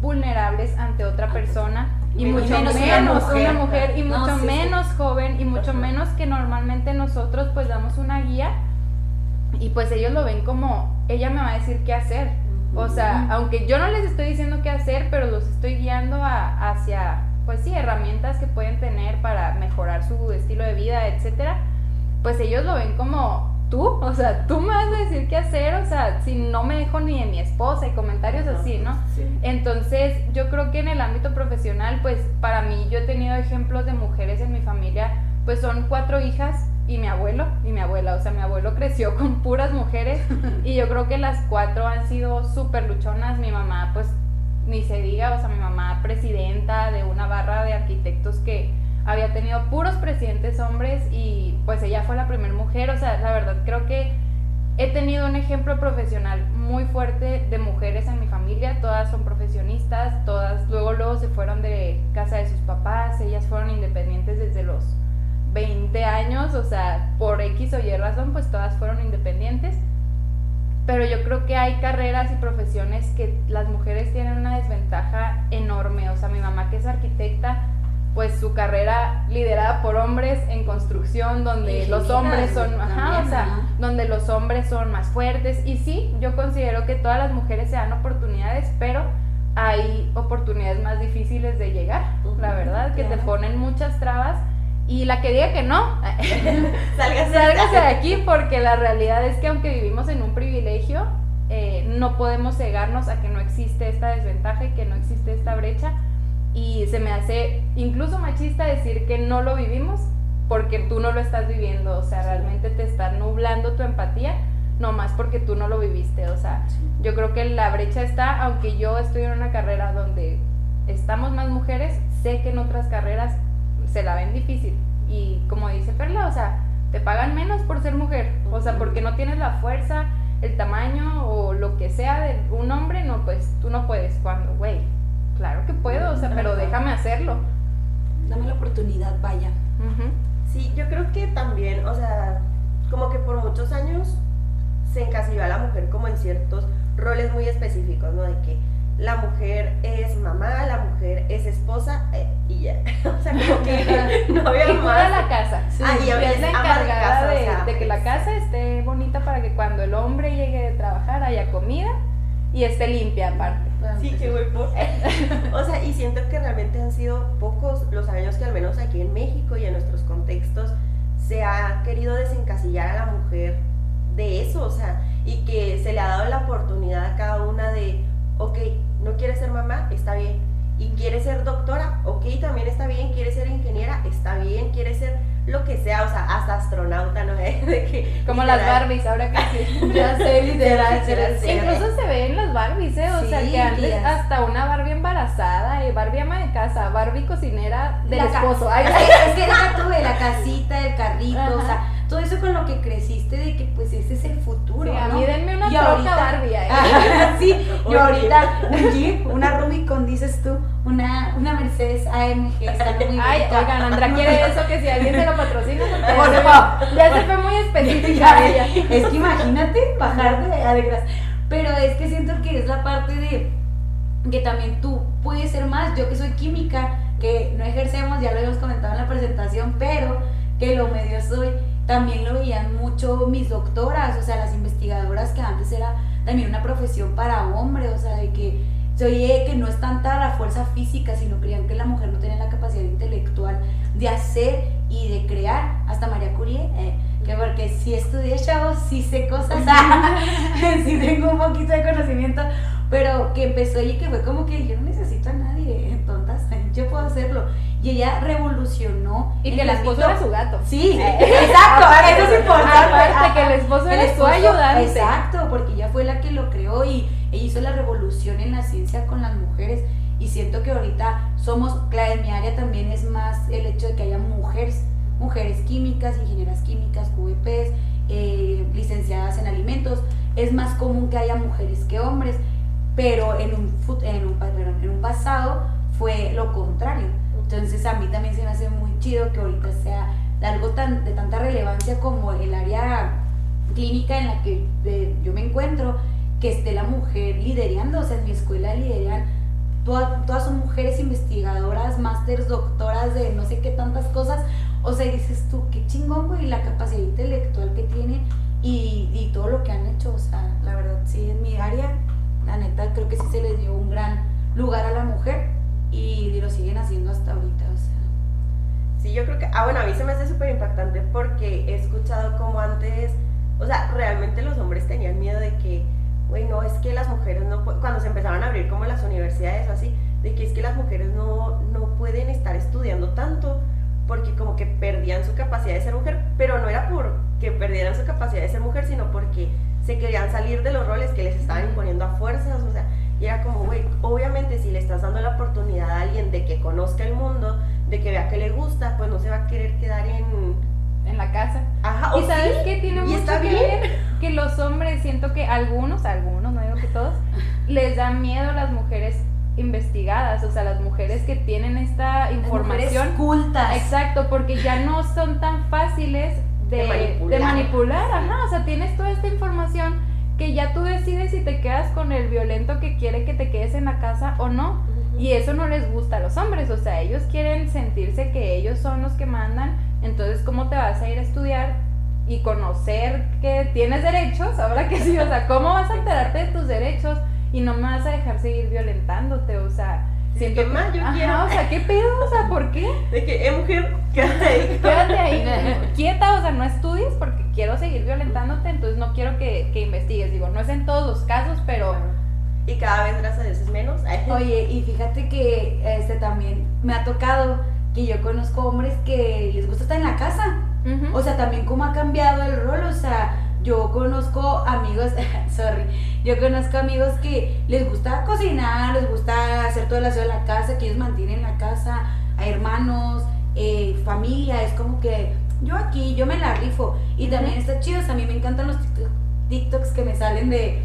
vulnerables ante otra persona y Menos mucho menos mujer. una mujer y No, mucho sí, sí. menos joven y mucho menos que normalmente nosotros pues damos una guía y pues ellos lo ven como ella me va a decir qué hacer O sea, aunque yo no les estoy diciendo qué hacer, pero los estoy guiando a, hacia, pues sí, herramientas que pueden tener para mejorar su estilo de vida, etcétera. Pues ellos lo ven como tú, o sea, tú me vas a decir qué hacer, o sea, si no me dejo ni de mi esposa y comentarios así, ¿no? Entonces, yo creo que en el ámbito profesional, pues para mí yo he tenido ejemplos de mujeres en mi familia, pues son cuatro hijas y mi abuelo y mi abuela. O sea, mi abuelo (laughs) creció con puras mujeres (laughs) y yo creo que las cuatro han sido súper luchonas. Mi mamá, pues, ni se diga, o sea, mi mamá presidenta de una barra de arquitectos que había tenido puros presidentes hombres y pues ella fue la primera mujer. O sea, la verdad creo que he tenido un ejemplo profesional muy fuerte de mujeres en mi familia. Todas son profesionistas, todas luego, luego se fueron de casa de sus papás, ellas fueron independientes desde los 20 años, o sea, por X o Y razón, pues todas fueron independientes. Pero yo creo que hay carreras y profesiones que las mujeres tienen una desventaja enorme. O sea, mi mamá que es arquitecta, pues su carrera liderada por hombres en construcción, donde los hombres son, ajá, o sea, donde los hombres son más fuertes. Y sí, yo considero que todas las mujeres se dan oportunidades, pero hay oportunidades más difíciles de llegar, la verdad, que te ponen muchas trabas y la que diga que no, (laughs) sálgase, (laughs) de aquí porque la realidad es que aunque vivimos en un privilegio, eh, no podemos cegarnos a que no existe esta desventaja y que no existe esta brecha. Y se me hace incluso machista decir que no lo vivimos porque tú no lo estás viviendo. O sea, realmente te está nublando tu empatía, no más porque tú no lo viviste. O sea, yo creo que la brecha está, aunque yo estoy en una carrera donde estamos más mujeres, sé que en otras carreras se la ven difícil. Y como dice Perla, o sea, te pagan menos por ser mujer. O sea, porque no tienes la fuerza, el tamaño o lo que sea de un hombre, no, pues tú no puedes. Cuando, güey, claro que puedo, o sea, pero déjame hacerlo. Dame la oportunidad, vaya. Sí, yo creo que también, o sea, como que por muchos años se encasilló a la mujer como en ciertos roles muy específicos, ¿no? De que la mujer es mamá, la mujer es esposa eh, y ya. (laughs) o sea, como que no había y más. la casa. Sí, ah, y es la encargada de, casa, de, que la casa esté bonita para que cuando el hombre llegue de trabajar haya comida y esté limpia aparte. Sí, qué guapo. (laughs) o sea, y siento que realmente han sido pocos los años que al menos aquí en México y en nuestros contextos se ha querido desencasillar a la mujer de eso, o sea, y que se le ha dado la oportunidad a cada una de, ok, no quiere ser mamá, está bien. Y quiere ser doctora, ok, también está bien. Quiere ser ingeniera, está bien. Quiere ser lo que sea, o sea, hasta astronauta, ¿no? (laughs) De que, Como las Barbies, ahora que sí. (laughs) ya sé, literal. Incluso se ve en las Barbies, ¿eh? O sea, que antes hasta una Barbie embarazada, y Barbie ama de casa, Barbie cocinera del esposo. (laughs) Ay, es que era tú de la casita, el carrito, o sea todo eso con lo que creciste de que pues ese es el futuro. Sí, a mí denme una troca Barbie. ¿eh? (laughs) sí, y ahorita un Jeep, una Rubicon, dices tú, una, una Mercedes AMG. Ay, oigan, Andra quiere eso que si alguien se lo patrocina, porque ya se fue muy específica ella. Es que imagínate bajar de alegras. Pero es que siento que es la parte de que también tú puedes ser más. Yo que soy química, que no ejercemos, ya lo habíamos comentado en la presentación, pero que lo medio soy también lo veían mucho mis doctoras, o sea, las investigadoras que antes era también una profesión para hombres, o sea, de que se oye que no es tanta la fuerza física, sino creían que la mujer no tenía la capacidad intelectual de hacer y de crear, hasta María Curie, eh, que porque si estudié, chavos, sí sé cosas, (laughs) (laughs) sí tengo un poquito de conocimiento, pero que empezó y que fue como que yo no necesito a hacerlo y ella revolucionó. Y que el esposo era su gato. Sí, exacto, eso es importante. Aparte, que el esposo era su ayudante. Exacto, porque ella fue la que lo creó y ella hizo la revolución en la ciencia con las mujeres. Y siento que ahorita somos, claro, en mi área también es más el hecho de que haya mujeres, mujeres químicas, ingenieras químicas, QVPs, eh, licenciadas en alimentos. Es más común que haya mujeres que hombres, pero en un, en un, en un pasado fue lo contrario. Entonces a mí también se me hace muy chido que ahorita sea de algo tan, de tanta relevancia como el área clínica en la que yo me encuentro, que esté la mujer liderando, o sea, en mi escuela lideran, todas, todas son mujeres investigadoras, másters, doctoras de no sé qué tantas cosas, o sea, dices tú, qué chingón, güey, la capacidad intelectual que tiene y, y todo lo que han hecho, o sea, la verdad, sí, en mi área La neta, creo que sí se le dio un gran lugar a la mujer y lo siguen haciendo hasta ahorita, o sea. Sí, yo creo que, ah, bueno, a mí se me hace súper impactante porque he escuchado como antes, o sea, realmente los hombres tenían miedo de que, güey, no, es que las mujeres no, cuando se empezaban a abrir como las universidades o así, de que es que las mujeres no, no pueden estar estudiando tanto porque como que perdían su capacidad de ser mujer, pero no era porque perdieran su capacidad de ser mujer, sino porque se querían salir de los roles que les estaban imponiendo a fuerzas, o sea, y era como, güey, obviamente si le estás dando la oportunidad a alguien de que conozca el mundo, de que vea que le gusta, pues no se va a querer quedar en... En la casa. Ajá, y sabes qué tiene mucho que bien. ver que los hombres, siento que algunos, algunos, no digo que todos, les da miedo a las mujeres investigadas, o sea, las mujeres que tienen esta información. Mujeres cultas. Exacto, porque ya no son tan fáciles de, De manipular. de manipular, ajá, o sea, tienes toda esta información que ya tú decides si te quedas con el violento que quiere que te quedes en la casa o no. Y eso no les gusta a los hombres, o sea, ellos quieren sentirse que ellos son los que mandan, entonces ¿cómo te vas a ir a estudiar y conocer que tienes derechos? Ahora que sí, o sea, ¿cómo vas a enterarte de tus derechos y no me vas a dejar seguir violentándote? O sea, siento que, "Ma, yo Ajá, quiero". o sea, ¿qué pedo? O sea, ¿por qué? (laughs) De que, eh, mujer, (laughs) quédate ahí. Quédate ahí, quieta, o sea, no estudies porque quiero seguir violentándote, entonces no quiero que, que investigues. Digo, no es en todos los casos, pero Y cada vez, gracias a Dios, es menos. (laughs) Oye, y fíjate que este también me ha tocado que yo conozco hombres que les gusta estar en la casa. ujú, O sea, también cómo ha cambiado el rol, o sea, yo conozco amigos, (laughs) sorry, yo conozco amigos que les gusta cocinar, les gusta hacer todo el aseo de la casa, que ellos mantienen la casa, a hermanos, eh, familia, es como que yo aquí, yo me la rifo. Y también está chido, o sea, a mí me encantan los TikTok- TikToks que me salen de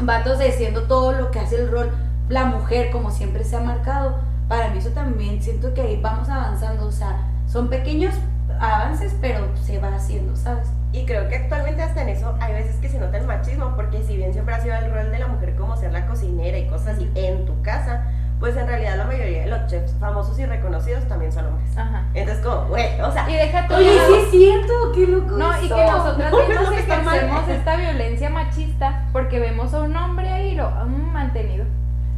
vatos diciendo todo lo que hace el rol, la mujer, como siempre se ha marcado. Para mí eso también, siento que ahí vamos avanzando, o sea, son pequeños avances, pero se va haciendo, ¿sabes? Y creo que actualmente hasta en eso hay veces que se nota el machismo, porque si bien siempre ha sido el rol de la mujer como ser la cocinera y cosas así en tu casa, pues en realidad la mayoría de los chefs famosos y reconocidos también son hombres. Ajá. Entonces como, güey, o sea, Y deja tú. Oye, sí es cierto, qué loco No, y que nosotras No, mismas no, ejercemos esta violencia machista porque vemos a un hombre ahí lo mm, mantenido.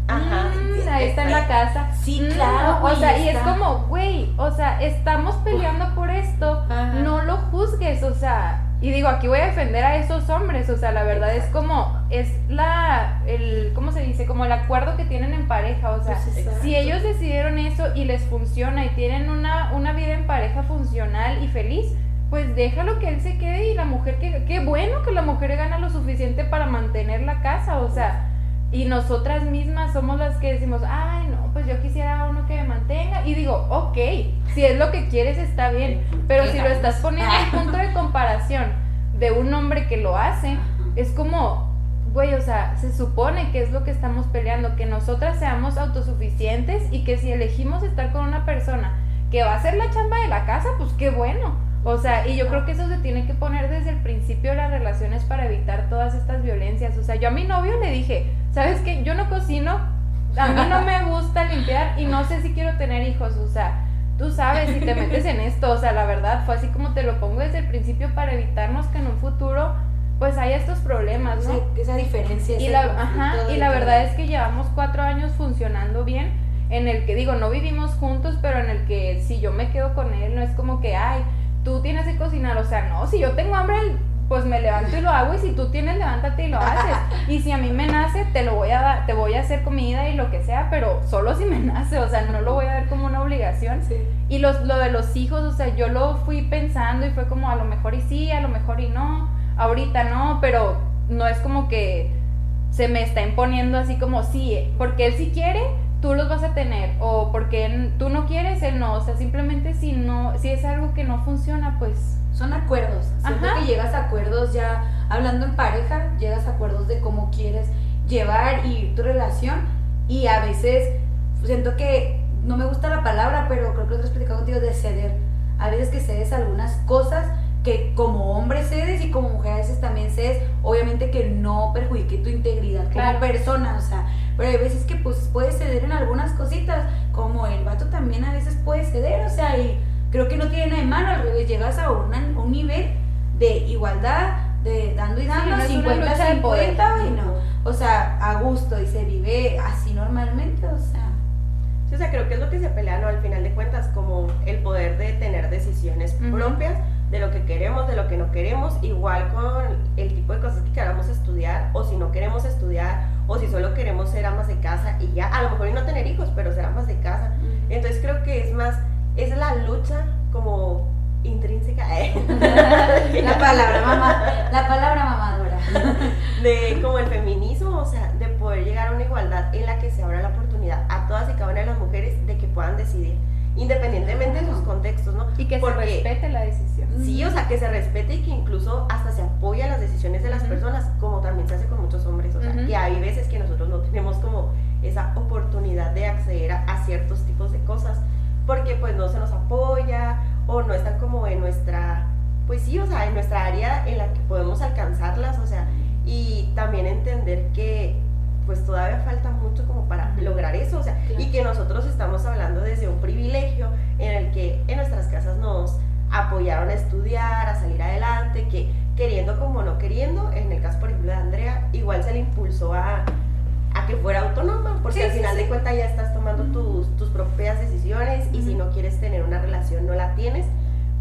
Ajá. Mm, ahí está en la casa. Sí, Mm, claro, O sea, y es como, güey, o sea, estamos peleando por esto, Ajá. no lo juzgues, o sea, y digo, aquí voy a defender a esos hombres, o sea, la verdad es como, es la, el, ¿cómo se dice? Como el acuerdo que tienen en pareja, o sea, Pues exacto. si ellos decidieron eso y les funciona y tienen una, una vida en pareja funcional y feliz, pues déjalo que él se quede y la mujer que, qué bueno que la mujer gana lo suficiente para mantener la casa, o sea, y nosotras mismas somos las que decimos, ay, no, pues yo quisiera uno que me mantenga. Y digo, ok, si es lo que quieres está bien, pero si lo estás poniendo en (laughs) punto de comparación de un hombre que lo hace, es como, güey, o sea, se supone que es lo que estamos peleando, que nosotras seamos autosuficientes y que si elegimos estar con una persona que va a hacer la chamba de la casa, pues qué bueno. O sea, y yo creo que eso se tiene que poner desde el principio de las relaciones para evitar todas estas violencias. O sea, yo a mi novio le dije, ¿sabes qué? Yo no cocino, a mí no me gusta limpiar y no sé si quiero tener hijos. O sea, tú sabes si te metes en esto. O sea, la verdad fue así como te lo pongo desde el principio para evitarnos que en un futuro pues haya estos problemas, ¿no? Sí, esa diferencia. Y la, ajá, y la verdad es que llevamos cuatro años funcionando bien, en el que digo, no vivimos juntos, pero en el que si yo me quedo con él, no es como que, ay, tú tienes que cocinar, o sea, no, si yo tengo hambre, pues me levanto y lo hago, y si tú tienes, levántate y lo haces. (laughs) Y si a mí me nace, te lo voy a dar, te voy a hacer comida y lo que sea, pero solo si me (laughs) nace, o sea, no lo voy a ver como una obligación. Sí. Y los, lo de los hijos, o sea, yo lo fui pensando y fue como a lo mejor y sí, a lo mejor y no, ahorita no, pero no es como que se me está imponiendo así como sí, porque él sí quiere, tú los vas a tener, o porque él- tú no quieres, él no, o sea, simplemente si no, si es algo que no funciona, pues Son acuerdos. Ajá. que llegas a acuerdos ya, hablando en pareja, llegas a acuerdos de cómo quieres llevar y tu relación. Y a veces siento que, no me gusta la palabra, pero creo que lo he explicado contigo, de ceder. A veces que cedes algunas cosas que como hombre cedes y como mujer a veces también cedes, obviamente que no perjudique tu integridad Claro. como persona, o sea, pero hay veces que pues puedes ceder en algunas cositas, como el vato también a veces puede ceder, o sea, y creo que no tiene nada de malo, al revés, llegas a una- un nivel de igualdad, de dando y dando, una 50 lucha de poder. 50, güey, no. o sea, a gusto y se vive así normalmente, o sea. Sí, o sea, creo que es lo que se pelea, ¿no? Al final de cuentas, como el poder de tener decisiones Ujú. propias de lo que queremos, de lo que no queremos, igual con el tipo de cosas que queramos estudiar, o si no queremos estudiar, o si solo queremos ser amas de casa y ya, a lo mejor y no tener hijos, pero ser amas de casa. Entonces creo que es más, es la lucha como intrínseca ¿eh? (laughs) La palabra mamá, la palabra mamadora. (laughs) de como el feminismo, o sea, de poder llegar a una igualdad en la que se abra la oportunidad a todas y cada una de las mujeres de que puedan decidir, independientemente de sus contextos, ¿no? Y que se respete la decisión. Sí, o sea, que se respete y que incluso hasta se apoya las decisiones de las personas, como también se hace con muchos hombres. O sea, Ujú. que hay veces que nosotros no tenemos como esa oportunidad de acceder a, a ciertos tipos de cosas, porque pues no se nos apoya o no están como en nuestra, pues sí, o sea, en nuestra área en la que podemos alcanzarlas, o sea, y también entender que pues todavía falta mucho como para lograr eso, o sea, Claro. y que nosotros estamos hablando desde un privilegio en el que en nuestras casas nos apoyaron a estudiar, a salir adelante, que queriendo como no queriendo, en el caso por ejemplo de Andrea, igual se le impulsó a, a que fuera autónoma, porque Sí, al sí, final sí. de cuentas ya estás tomando tus, tus propias decisiones y si no quieres tener una relación no la tienes,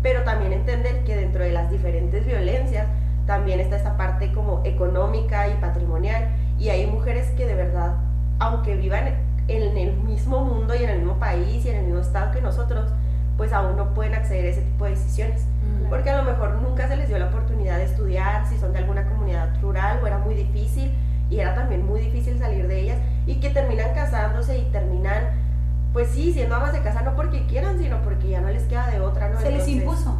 pero también entender que dentro de las diferentes violencias también está esta parte como económica y patrimonial y hay mujeres que de verdad, aunque vivan en el mismo mundo y en el mismo país y en el mismo estado que nosotros, pues aún no pueden acceder a ese tipo de decisiones. Porque a lo mejor nunca se les dio la oportunidad de estudiar, si son de alguna comunidad rural o era muy difícil y era también muy difícil salir de ellas y que terminan casándose y terminan, pues sí, siendo amas de casa no porque quieran, sino porque ya no les queda de otra, ¿no? Se les Entonces, impuso.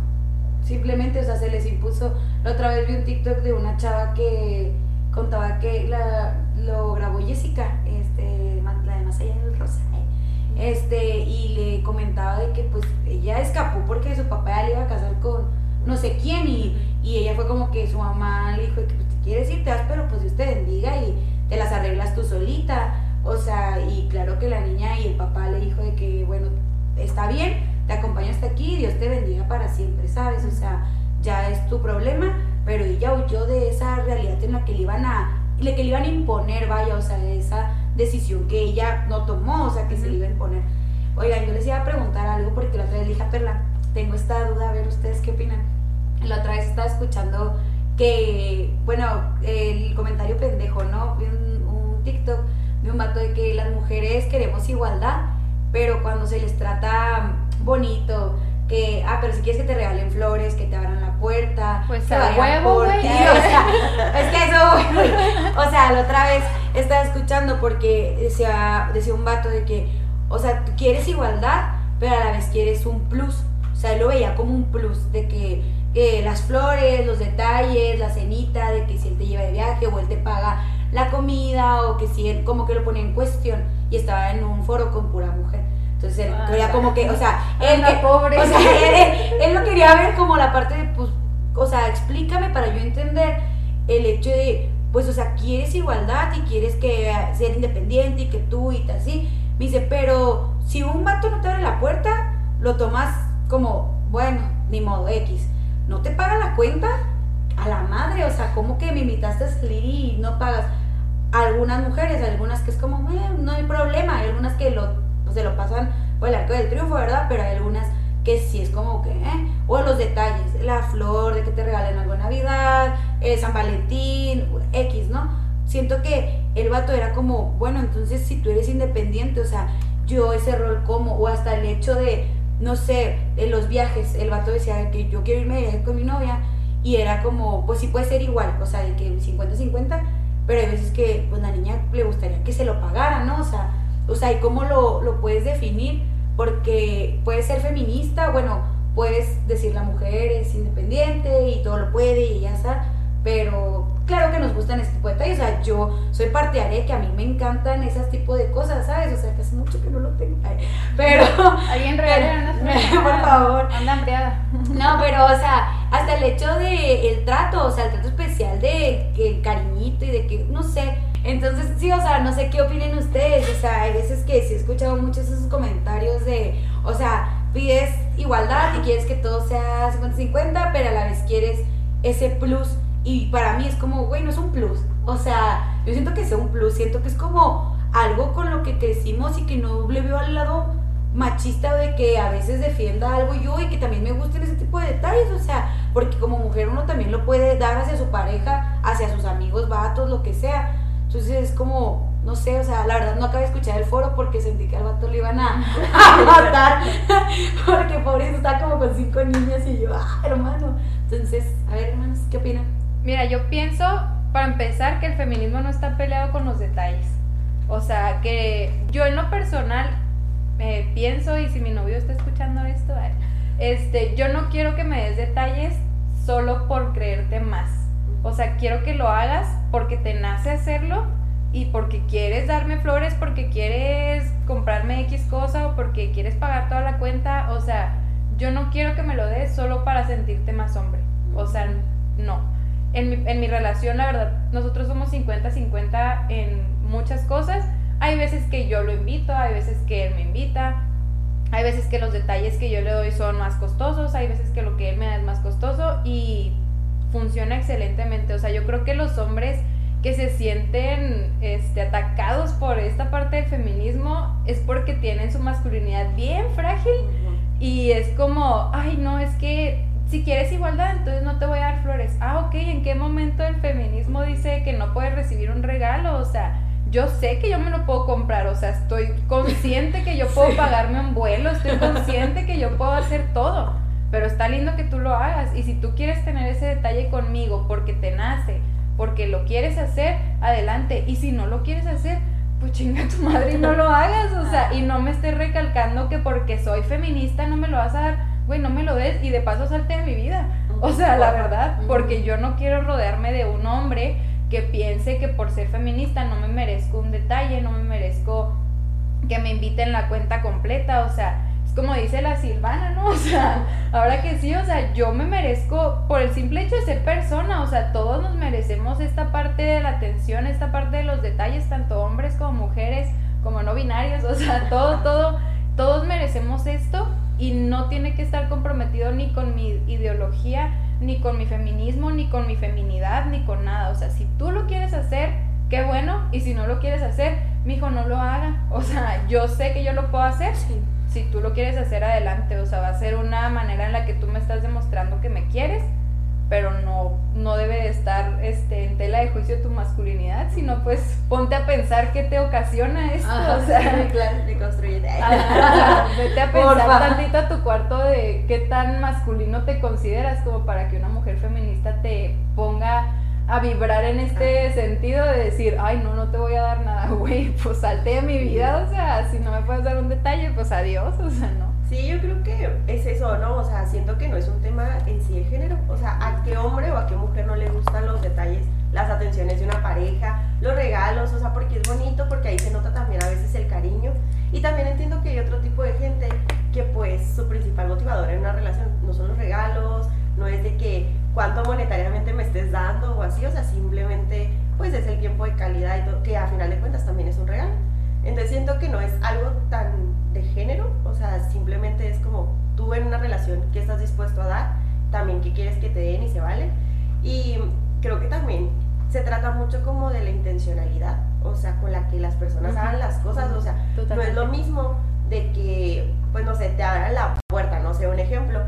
Simplemente, o sea, se les impuso. La otra vez vi un TikTok de una chava que contaba que la, lo grabó Jessica, este, la de Más allá del Rosa. Este, y le comentaba de que pues ella escapó porque su papá ya le iba a casar con no sé quién y, y ella fue como que su mamá le dijo que pues, te quieres ir, te vas, pero pues Dios te bendiga y te las arreglas tú solita. O sea, y claro que la niña y el papá le dijo de que, bueno, está bien, te acompaño hasta aquí, Dios te bendiga para siempre, ¿sabes? O sea, ya es tu problema, pero ella huyó de esa realidad en la que le iban a, le que le iban a imponer, vaya, o sea, de esa decisión que ella no tomó, o sea, que se le iba a imponer. Oigan, yo les iba a preguntar algo porque la otra vez le dije a Perla, tengo esta duda, a ver ustedes qué opinan. La otra vez estaba escuchando que, bueno, el comentario pendejo, ¿no? Un, un TikTok de un vato de que las mujeres queremos igualdad, pero cuando se les trata bonito, que, ah, pero si quieres que te regalen flores, que te abran la puerta, Pues que a vayan huevo, por ti, (laughs) o sea, es que eso, güey, o sea, la otra vez estaba escuchando porque decía, decía un vato de que, o sea, tú quieres igualdad, pero a la vez quieres un plus, o sea, él lo veía como un plus, de que, que las flores, los detalles, la cenita, de que si él te lleva de viaje o él te paga la comida o que si él como que lo ponía en cuestión y estaba en un foro con pura mujer. Entonces él Ah, creía como que, o sea, (laughs) él, que- pobre. o sea, (laughs) él, él lo quería ver como la parte de, pues, o sea, explícame para yo entender el hecho de, pues, o sea, quieres igualdad y quieres que ser independiente y que tú y tal, así. Me dice, pero si un vato no te abre la puerta, lo tomas como, bueno, ni modo X. No te paga la cuenta a la madre, o sea, como que me invitaste a salir y no pagas. Algunas mujeres, algunas que es como, "Eh, no hay problema, hay algunas que lo, se lo pasan por el arco del triunfo, ¿verdad? Pero hay algunas que sí es como que, eh, o los detalles, la flor, de que te regalen algo en Navidad, eh, San Valentín, X, ¿no? Siento que el vato era como, bueno, entonces si tú eres independiente, o sea, yo ese rol como, o hasta el hecho de, no sé, en los viajes, el vato decía que yo quiero irme de viaje con mi novia, y era como, pues sí puede ser igual, o sea, de que 50-50, pero hay veces que pues la niña le gustaría que se lo pagara, ¿no? O sea, o sea, ¿y cómo lo, lo puedes definir? Porque puedes ser feminista, bueno, puedes decir la mujer es independiente y todo lo puede y ya está, pero claro que nos gustan este tipo de detalles, o sea, yo soy partidaria de que a mí me encantan esos tipos de cosas, ¿sabes? O sea, que hace mucho que no lo tengo, (laughs) pero... (laughs) Alguien regala una (laughs) Por favor. Anda hambriada. No, pero, o sea, hasta el hecho de el trato, o sea, el trato especial de que el cariñito y de que, no sé. Entonces, sí, o sea, no sé qué opinen ustedes. O sea, hay veces que sí he escuchado muchos esos comentarios de, o sea, pides igualdad y quieres que todo sea 50-50, pero a la vez quieres ese plus. Y para mí es como, güey, no es un plus. O sea, yo siento que sea un plus, siento que es como algo con lo que crecimos y que no le veo al lado machista de que a veces defienda algo yo y que también me gusten ese tipo de detalles, o sea, porque como mujer uno también lo puede dar hacia su pareja, hacia sus amigos, vatos, lo que sea. Entonces es como, no sé, o sea, la verdad no acabé de escuchar el foro porque sentí que al vato le iban a, (laughs) a matar, (laughs) porque por eso está como con cinco niñas y yo, ah, hermano. Entonces, a ver, hermanos, ¿qué opinan? Mira, yo pienso, para empezar, que el feminismo no está peleado con los detalles. O sea, que yo en lo personal eh, pienso, y si mi novio está escuchando esto, ay, este, yo no quiero que me des detalles solo por creerte más. O sea, quiero que lo hagas porque te nace hacerlo y porque quieres darme flores, porque quieres comprarme X cosa o porque quieres pagar toda la cuenta. O sea, yo no quiero que me lo des solo para sentirte más hombre. O sea, no. En mi, en mi relación, la verdad, nosotros somos 50-50 en muchas cosas. Hay veces que yo lo invito, hay veces que él me invita, hay veces que los detalles que yo le doy son más costosos, hay veces que lo que él me da es más costoso y funciona excelentemente. O sea, yo creo que los hombres que se sienten este, atacados por esta parte del feminismo es porque tienen su masculinidad bien frágil y es como, ay no, es que si quieres igualdad, entonces no te voy a dar flores. Ah, ok, ¿en qué momento el feminismo dice que no puedes recibir un regalo? O sea, yo sé que yo me lo puedo comprar, o sea, estoy consciente que yo puedo (laughs) pagarme un vuelo, estoy consciente que yo puedo hacer todo, pero está lindo que tú lo hagas. Y si tú quieres tener ese detalle conmigo porque te nace, porque lo quieres hacer, adelante, y si no lo quieres hacer, pues chinga tu madre y no lo hagas, o sea, y no me estés recalcando que porque soy feminista no me lo vas a dar, güey, no me lo des y de paso salte de mi vida, o sea, la verdad, porque yo no quiero rodearme de un hombre que piense que por ser feminista no me merezco un detalle, no me merezco que me inviten la cuenta completa, o sea, como dice la Silvana, ¿no? (laughs) O sea, ahora que sí, o sea, yo me merezco por el simple hecho de ser persona, o sea, todos nos merecemos esta parte de la atención, esta parte de los detalles, tanto hombres como mujeres, como no binarios, o sea, (laughs) todo, todo, todos merecemos esto y no tiene que estar comprometido ni con mi ideología, ni con mi feminismo, ni con mi feminidad, ni con nada. O sea, si tú lo quieres hacer, qué bueno, y si no lo quieres hacer, mi hijo no lo haga. O sea, yo sé que yo lo puedo hacer. Si tú lo quieres hacer adelante, o sea, va a ser una manera en la que tú me estás demostrando que me quieres, pero no, no debe de estar este, en tela de juicio tu masculinidad, sino pues ponte a pensar qué te ocasiona esto. Ajá, (laughs) o sea, claro, (laughs) Vete a pensar Porfa. tantito a tu cuarto de qué tan masculino te consideras como para que una mujer feminista te ponga a vibrar en este sentido de decir, ay, no, no te voy a dar nada, (laughs) güey, pues salte de mi vida, o sea, si no me puedes dar un detalle, pues adiós, o sea, no. Sí, yo creo que es eso, ¿no? O sea, siento que no es un tema en sí de género. O sea, a qué hombre o a qué mujer no le gustan los detalles, las atenciones de una pareja, los regalos, o sea, porque es bonito, porque ahí se nota también a veces el cariño. Y también entiendo que hay otro tipo de gente que pues su principal motivador en una relación no son los regalos, no es de que cuánto monetariamente me estés dando o así, o sea, simplemente pues es el tiempo de calidad y todo, que a final de cuentas también es un regalo. Entonces siento que no es algo tan de género, o sea, simplemente es como tú en una relación que estás dispuesto a dar, también que quieres que te den y se vale. Y creo que también se trata mucho como de la intencionalidad, o sea, con la que las personas hagan las cosas, o sea, no es Totalmente. lo mismo de que, pues no sé, te abran la puerta, no sé, un ejemplo,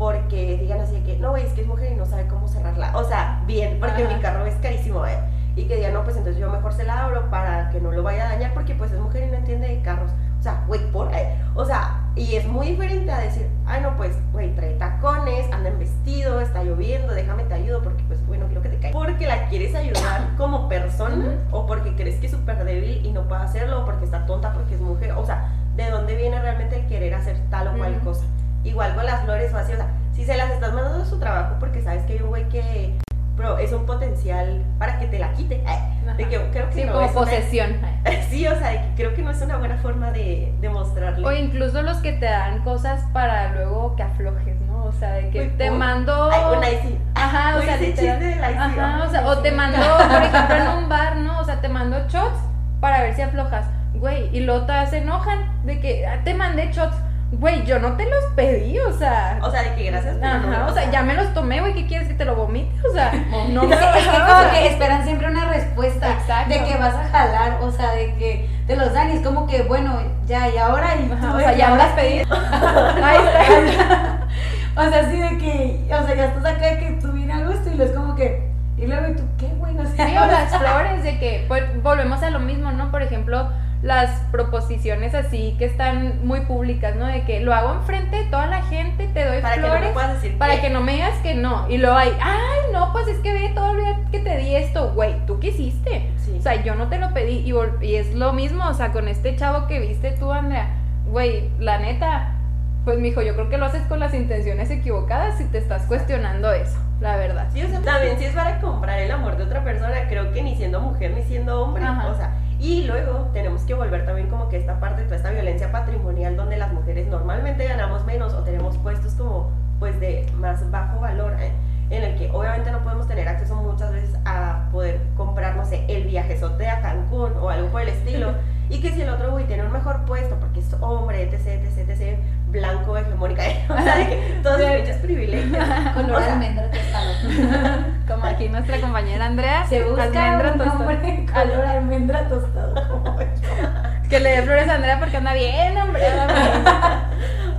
porque digan así de que, no, güey, es que es mujer y no sabe cómo cerrarla, o sea, bien, porque Ajá. mi carro es carísimo, ¿eh? Y que digan, no, pues entonces yo mejor se la abro para que no lo vaya a dañar, porque pues es mujer y no entiende de carros, o sea, güey, por, eh, o sea, y es muy diferente a decir, ay, no, pues, güey, trae tacones, anda en vestido, está lloviendo, déjame te ayudo, porque pues, güey, no quiero que te caiga. Porque la quieres ayudar (laughs) como persona, o porque crees que es súper débil y no puede hacerlo, o porque está tonta porque es mujer, o sea, ¿de dónde viene realmente el querer hacer tal o cual cosa? Igual con las flores o así, o sea, si se las estás mandando a su trabajo porque sabes que hay un güey que pero es un potencial para que te la quite. eh, de que creo que Sí, no como es una- posesión. (laughs) sí, o sea, de que creo que no es una buena forma de, de mostrarle. O incluso los que te dan cosas para luego que aflojes, ¿no? O sea, de que Uy, te mando... Ay, una IC. Ajá, o sea, de la IC, Ajá, o sea, o te mando, por ejemplo, en un bar, ¿no? O sea, te mando shots para ver si aflojas. Güey, y luego todas se enojan de que "Ah, te mandé shots. Güey, yo no te los pedí, o sea. O sea, de que gracias. pero no Ajá, los o sea, ya me los tomé, güey, ¿qué quieres que te lo vomite? O sea, (laughs) no me Es que, es que o como sea, que esperan siempre una respuesta Exacto. de que vas a jalar, o sea, de que te los dan y es como que, bueno, ya, y ahora, y Ajá, o sea, ya me las pedí. (laughs) Ahí (laughs) está. O sea, así de que, o sea, ya estás acá de que tú vienes a gusto y lo es como que, y luego, ¿y tú qué, güey? O sea, Sí, o las flores, de que pues, volvemos a lo mismo, ¿no? Por ejemplo, las proposiciones así que están muy públicas, ¿no? De que lo hago enfrente de toda la gente, te doy Para que no flores. puedas decir para que no me digas que no. Y luego hay, ay, no, pues es que ve todo el día que te di esto, güey, tú quisiste. Sí. O sea, yo no te lo pedí. Y, es lo mismo, o sea, con este chavo que viste tú, Andrea. Güey, la neta, pues mijo, yo creo que lo haces con las intenciones equivocadas si te estás cuestionando eso, la verdad. Sí, o sea, también si es para comprar el amor de otra persona, creo que ni siendo mujer ni siendo hombre, Ajá. o sea, y luego tenemos que volver también como que esta parte, toda esta violencia patrimonial donde las mujeres normalmente ganamos menos o tenemos puestos como pues de más bajo valor, ¿eh? En el que obviamente no podemos tener acceso muchas veces a poder comprar, no sé, el viajezote a Cancún o algo por el estilo, (laughs) y que si el otro güey tiene un mejor puesto porque es hombre, etc, etc, etc, blanco, hegemónica, ¿eh? (laughs) o sea, de que todos los pinches privilegios. (laughs) color O sea, almendra tostado. Como aquí nuestra compañera Andrea, Se busca almendra hombre color almendra tostado. como yo. Que le dé flores a Andrea porque anda bien, hombre.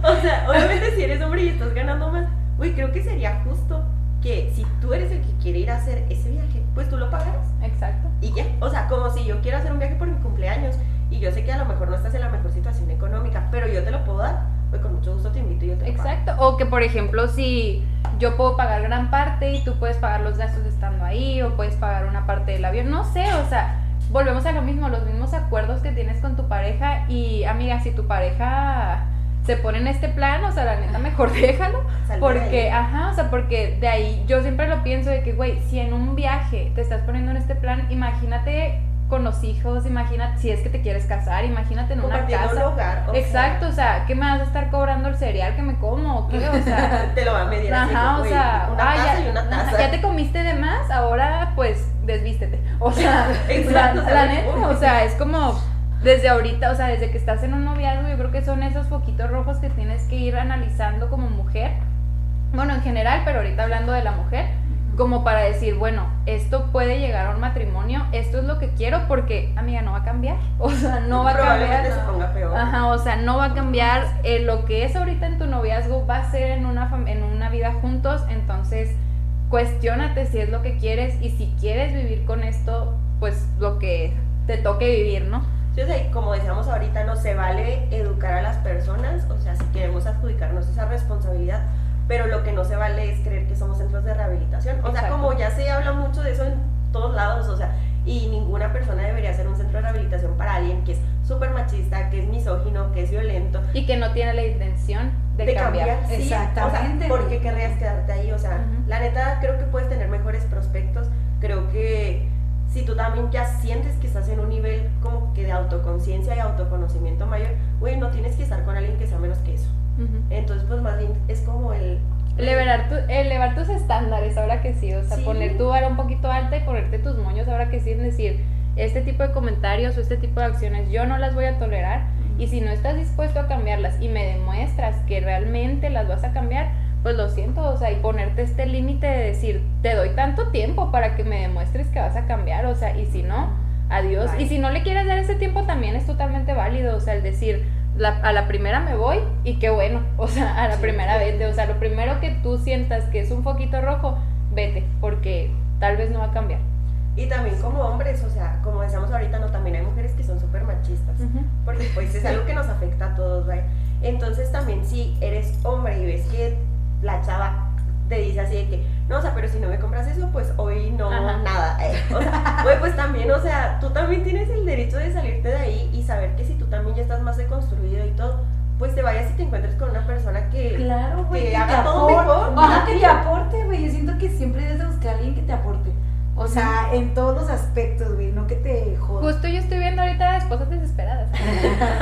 O sea, obviamente si eres hombre y estás ganando más, güey, creo que sería justo que si tú eres el que quiere ir a hacer ese viaje, pues tú lo bien. Exacto. y ya. O sea, como si yo quiero hacer un viaje por mi cumpleaños y yo sé que a lo mejor no estás en la mejor situación económica, pero yo te lo puedo dar, pues con mucho gusto te invito y yo te lo pago. Exacto. O que, por ejemplo, si yo puedo pagar gran parte y tú puedes pagar los gastos estando ahí, o puedes pagar una parte del avión, no sé, o sea, volvemos a lo mismo, los mismos acuerdos que tienes con tu pareja. Y, amiga, si tu pareja se pone en este plan, o sea, la neta, mejor (laughs) déjalo. Porque, ajá, o sea, porque de ahí yo siempre lo pienso de que, güey, si en un viaje te estás poniendo en este plan, imagínate con los hijos, imagínate si es que te quieres casar, imagínate en una casa. un hogar. o sea, Exacto, o sea, ¿qué me vas a estar cobrando el cereal que me como o qué? O sea, (laughs) te lo va a medir así, ajá, o güey, sea, una ah, taza ya, y una taza. ajá, ya te comiste de más, ahora pues desvístete. O sea, (laughs) Exacto, la, o sea, la neta, o sea, es como desde ahorita, o sea, desde que estás en un noviazgo, yo creo que son esos foquitos rojos que tienes que ir analizando como mujer. Bueno, en general, pero ahorita hablando de la mujer, como para decir, bueno, esto puede llegar a un matrimonio, esto es lo que quiero porque, amiga, no va a cambiar. (laughs) O sea, no va a cambiar. se ponga peor. Ajá, o sea, no va a cambiar. eh, lo que es ahorita en tu noviazgo va a ser en una, en una vida juntos. Entonces, cuestiónate si es lo que quieres y si quieres vivir con esto, pues lo que te toque vivir, ¿no? Sea, y como decíamos ahorita, no se vale educar a las personas, o sea, si queremos adjudicarnos esa responsabilidad, pero lo que no se vale es creer que somos centros de rehabilitación. O sea, Exacto. como ya se habla mucho de eso en todos lados, o sea, y ninguna persona debería ser un centro de rehabilitación para alguien que es súper machista, que es misógino, que es violento. Y que no tiene la intención de, cambiar. sí, Exactamente, O sea, ¿Por qué querrías quedarte ahí? O sea, Ujú. la neta, creo que puedes tener mejores prospectos. Creo que si tú también ya sientes que estás en un nivel como que de autoconciencia y autoconocimiento mayor, güey, no tienes que estar con alguien que sea menos que eso. Entonces, pues más bien es como el... Elevar, tu- elevar tus estándares ahora que sí, o sea, Sí. poner tu vara un poquito alta y ponerte tus moños ahora que sí, es decir, este tipo de comentarios o este tipo de acciones yo no las voy a tolerar y si no estás dispuesto a cambiarlas y me demuestras que realmente las vas a cambiar, pues lo siento, o sea, y ponerte este límite de decir, te doy tanto tiempo para que me demuestres que vas a cambiar, o sea, y si no, adiós. Y si no le quieres dar ese tiempo también es totalmente válido, o sea, el decir, la- a la primera me voy y qué bueno, (laughs) o sea, a la Sí, primera sí. vete, o sea, lo primero que tú sientas que es un foquito rojo, vete, porque tal vez no va a cambiar. Y también como hombres, o sea, como decíamos ahorita, no, también hay mujeres que son súper machistas. porque pues es (laughs) algo que nos afecta a todos, ¿vale? Entonces también si eres hombre y ves que la chava te dice así de que, no, o sea, pero si no me compras eso, pues hoy no, Ajá. nada. eh". (laughs) O sea, güey, pues también, o sea, tú también tienes el derecho de salirte de ahí y saber que si tú también ya estás más deconstruido y todo, pues te vayas y te encuentres con una persona que... Claro, güey. que haga todo aporte. mejor. Ajá, que te aporte, güey. Yo siento que siempre debes de buscar a alguien que te aporte. O sea, en todos los aspectos, güey. No que te joda. Justo yo estoy viendo ahorita esposas desesperadas. (laughs)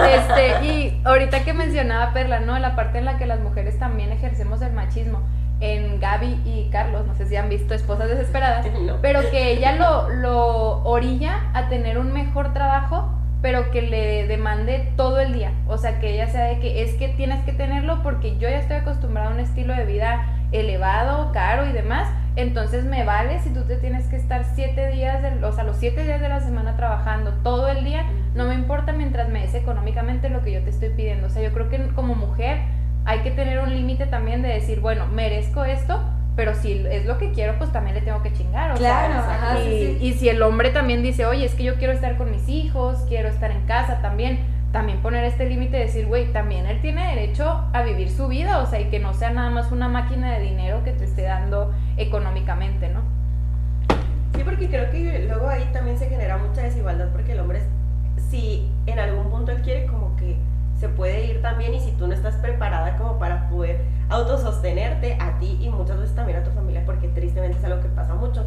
Este, y ahorita que mencionaba Perla, ¿no? La parte en la que las mujeres también ejercemos el machismo. En Gaby y Carlos, no sé si han visto esposas desesperadas, (laughs) No. pero que ella lo, lo orilla a tener un mejor trabajo pero que le demande todo el día. O sea, que ella sea de que es que tienes que tenerlo porque yo ya estoy acostumbrada a un estilo de vida elevado, caro y demás. Entonces me vale si tú te tienes que estar siete días, de, o sea, los siete días de la semana trabajando todo el día, no me importa mientras me des económicamente lo que yo te estoy pidiendo. O sea, yo creo que como mujer hay que tener un límite también de decir, bueno, merezco esto, pero si es lo que quiero, pues también le tengo que chingar. O Claro, sea, ajá, y, sí, sí. y si el hombre también dice, oye, es que yo quiero estar con mis hijos, quiero estar en casa también, también poner este límite de decir, güey, también él tiene derecho a vivir su vida, o sea, y que no sea nada más una máquina de dinero que te esté dando económicamente, ¿no? Sí, porque creo que luego ahí también se genera mucha desigualdad porque el hombre, si en algún punto él quiere como que se puede ir también y si tú no estás preparada como para poder autosostenerte a ti y muchas veces también a tu familia, porque tristemente es algo que pasa mucho,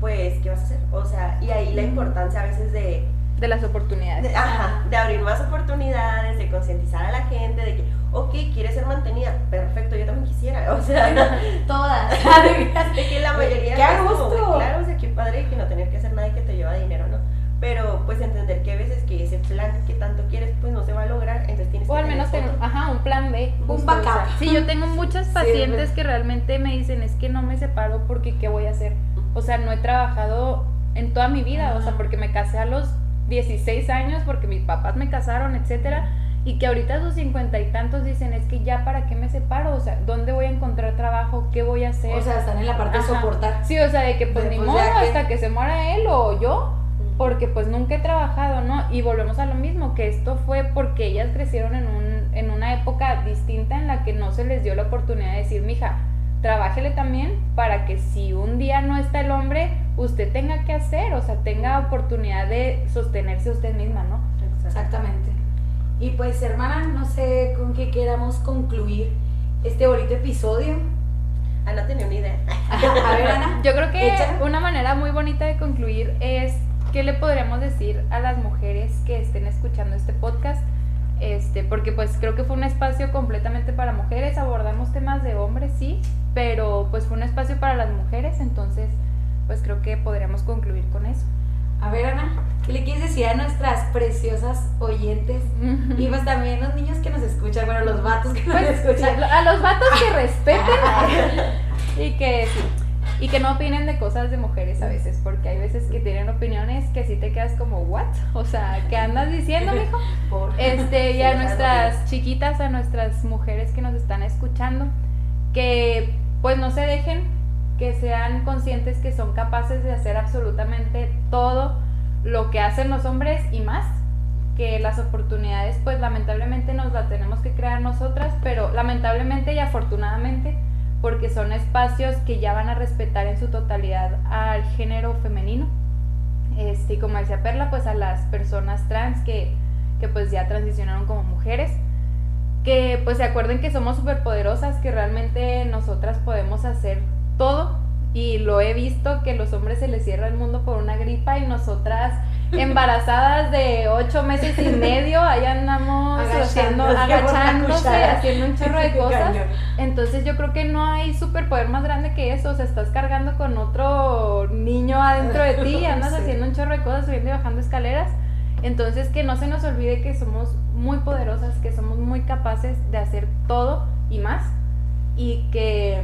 pues, ¿qué vas a hacer? O sea, y ahí la importancia a veces de, De las oportunidades. de, ajá, de abrir más oportunidades, de concientizar a la gente, de que, ok, quieres ser mantenida, perfecto, yo también quisiera, (laughs) o sea, Todas. (laughs) de que la mayoría ¡Qué a como, gusto! güey, claro, o sea, qué padre que no tener que hacer nada y que te lleva dinero, ¿no? Pero pues entender que a veces que ese plan que tanto quieres pues no se va a lograr, entonces tienes O que al menos tener otro. ajá, un plan B. Un backup. Sí, yo tengo (laughs) muchas pacientes Sirve. que realmente me dicen, es que no me separo porque ¿qué voy a hacer? O sea, no he trabajado en toda mi vida, o sea, Ajá. porque me casé a los 16 años, porque mis papás me casaron, etcétera, y que ahorita sus cincuenta y tantos dicen, es que ya para qué me separo, o sea, ¿dónde voy a encontrar trabajo? ¿Qué voy a hacer? O sea, están en la parte de Ajá. soportar. Sí, o sea, de que pues De, ni pues, modo que- hasta que se muera él o yo, porque pues nunca he trabajado, ¿no? Y volvemos a lo mismo, que esto fue porque ellas crecieron en, un, en una época distinta en la que no se les dio la oportunidad de decir, mija, trabájele también para que si un día no está el hombre, usted tenga que hacer, o sea, tenga oportunidad de sostenerse usted misma, ¿no? Exactamente. Y pues, hermana, no sé con qué queramos concluir este bonito episodio. Ana tenía una idea. (laughs) A ver, Ana. Yo creo que Échala. una manera muy bonita de concluir es qué le podríamos decir a las mujeres que estén escuchando este podcast. Este, porque pues creo que fue un espacio completamente para mujeres, abordamos temas de hombres, sí, pero pues fue un espacio para las mujeres, entonces pues creo que podríamos concluir con eso. A ver, Ana, ¿qué le quieres decir a nuestras preciosas oyentes? Y pues también los niños que nos escuchan, bueno, los vatos que nos Pues, escuchan. a los vatos que respeten (laughs) y que y que no opinen de cosas de mujeres a veces, porque hay veces que tienen opiniones que sí te quedas como, ¿what? O sea, ¿qué andas diciendo, mijo? (laughs) Por- Este, y a nuestras chiquitas, a nuestras mujeres que nos están escuchando, que pues no se dejen, que sean conscientes que son capaces de hacer absolutamente todo lo que hacen los hombres y más, que las oportunidades pues lamentablemente nos las tenemos que crear nosotras, pero lamentablemente y afortunadamente porque son espacios que ya van a respetar en su totalidad al género femenino. Este, y como decía Perla, pues a las personas trans que, que pues ya transicionaron como mujeres, que pues se acuerden que somos superpoderosas, que realmente nosotras podemos hacer todo y lo he visto que los hombres se les cierra el mundo por una gripa y nosotras (laughs) embarazadas de ocho meses y medio, ahí andamos haciendo, Agachándose haciendo un (laughs) chorro de cosas. Entonces yo creo que no hay superpoder más grande que eso, o sea, estás cargando con otro niño adentro de ti y (laughs) andas Sí. haciendo un chorro de cosas, subiendo y bajando escaleras. Entonces que no se nos olvide que somos muy poderosas, que somos muy capaces de hacer todo y más y que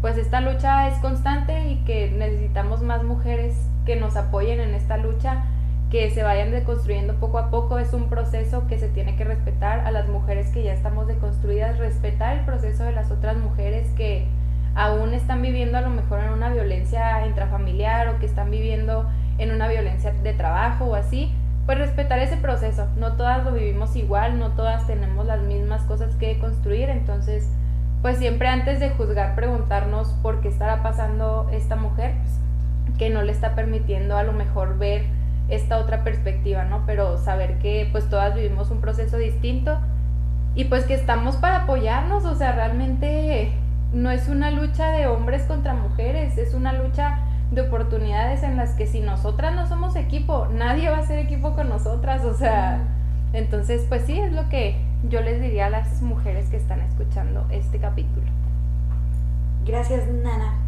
pues esta lucha es constante y que necesitamos más mujeres que nos apoyen en esta lucha, que se vayan deconstruyendo poco a poco. Es un proceso que se tiene que respetar a las mujeres que ya estamos deconstruidas, respetar el proceso de las otras mujeres que aún están viviendo a lo mejor en una violencia intrafamiliar o que están viviendo en una violencia de trabajo o así, pues respetar ese proceso. No todas lo vivimos igual, no todas tenemos las mismas cosas que construir, entonces pues siempre antes de juzgar preguntarnos por qué estará pasando esta mujer que no le está permitiendo a lo mejor ver esta otra perspectiva, ¿no? Pero saber que pues todas vivimos un proceso distinto y pues que estamos para apoyarnos, o sea, realmente no es una lucha de hombres contra mujeres, es una lucha de oportunidades en las que si nosotras no somos equipo, nadie va a ser equipo con nosotras, o sea, entonces pues sí, es lo que yo les diría a las mujeres que están escuchando este capítulo. Gracias, Nana.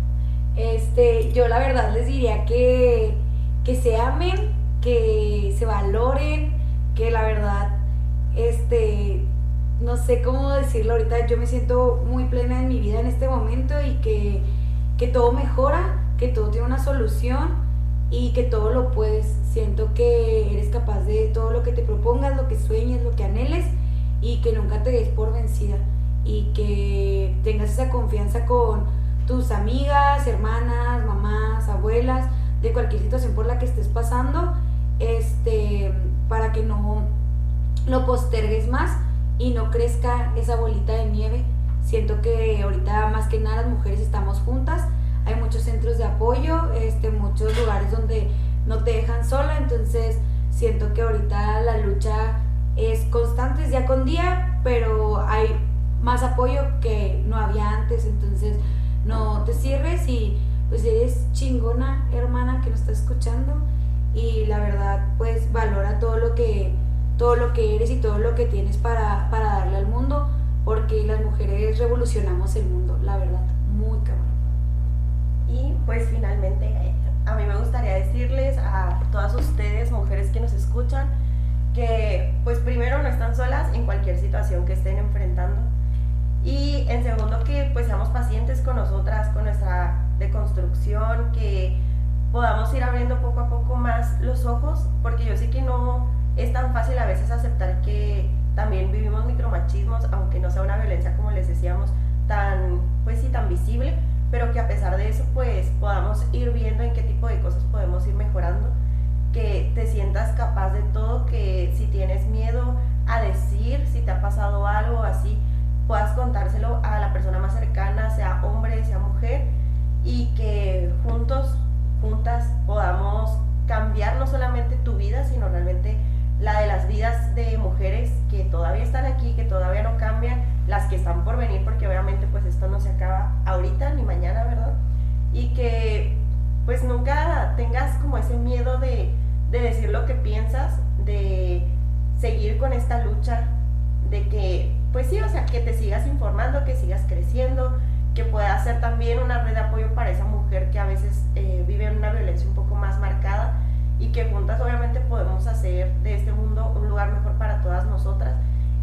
Este, yo la verdad les diría que, que se amen, que se valoren, que la verdad, este, no sé cómo decirlo ahorita, yo me siento muy plena en mi vida en este momento y que, que todo mejora, que todo tiene una solución y que todo lo puedes. Siento que eres capaz de todo lo que te propongas, lo que sueñes, lo que anheles y que nunca te des por vencida y que tengas esa confianza con tus amigas, hermanas, mamás, abuelas, de cualquier situación por la que estés pasando, este, para que no lo postergues más y no crezca esa bolita de nieve. Siento que ahorita más que nada las mujeres estamos juntas, hay muchos centros de apoyo, este, muchos lugares donde no te dejan sola, entonces siento que ahorita la lucha es constante, es día con día, pero hay más apoyo que no había antes, entonces no te cierres y pues eres chingona hermana que nos está escuchando y la verdad pues valora todo lo que todo lo que eres y todo lo que tienes para, para darle al mundo porque las mujeres revolucionamos el mundo, la verdad, muy cabrón. Y pues finalmente a mí me gustaría decirles a todas ustedes, mujeres que nos escuchan, que pues primero no están solas en cualquier situación que estén enfrentando. Y en segundo que pues seamos pacientes con nosotras, con nuestra deconstrucción, que podamos ir abriendo poco a poco más los ojos, porque yo sé que no es tan fácil a veces aceptar que también vivimos micromachismos, aunque no sea una violencia como les decíamos tan pues sí tan visible, pero que a pesar de eso pues podamos ir viendo en qué tipo de cosas podemos ir mejorando que te sientas capaz de todo, que si tienes miedo a decir, si te ha pasado algo así, puedas contárselo a la persona más cercana, sea hombre, sea mujer, y que juntos, juntas, podamos cambiar no solamente tu vida, sino realmente la de las vidas de mujeres que todavía están aquí, que todavía no cambian, las que están por venir, porque obviamente pues esto no se acaba ahorita ni mañana, ¿verdad? Y que pues nunca tengas como ese miedo de de decir lo que piensas, de seguir con esta lucha, de que, pues sí, o sea, que te sigas informando, que sigas creciendo, que pueda ser también una red de apoyo para esa mujer que a veces eh, vive una violencia un poco más marcada y que juntas obviamente podemos hacer de este mundo un lugar mejor para todas nosotras.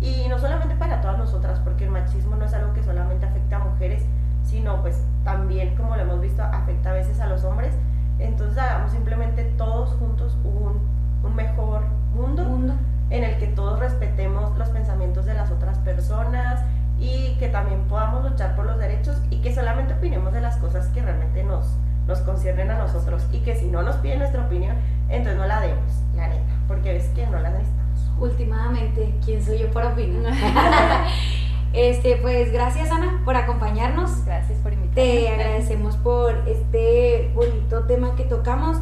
Y no solamente para todas nosotras, porque el machismo no es algo que solamente afecta a mujeres, sino pues también, como lo hemos visto, afecta a veces a los hombres entonces hagamos simplemente todos juntos un, un mejor mundo, Mundo. en el que todos respetemos los pensamientos de las otras personas y que también podamos luchar por los derechos y que solamente opinemos de las cosas que realmente nos, nos conciernen a nosotros y que si no nos piden nuestra opinión, entonces no la demos, la neta, porque ves que no la necesitamos. Últimamente, ¿quién soy yo para opinar? (laughs) (laughs) este, pues gracias Ana por acompañarnos. Gracias por invitarme. Te agradecemos por este bonito tema que tocamos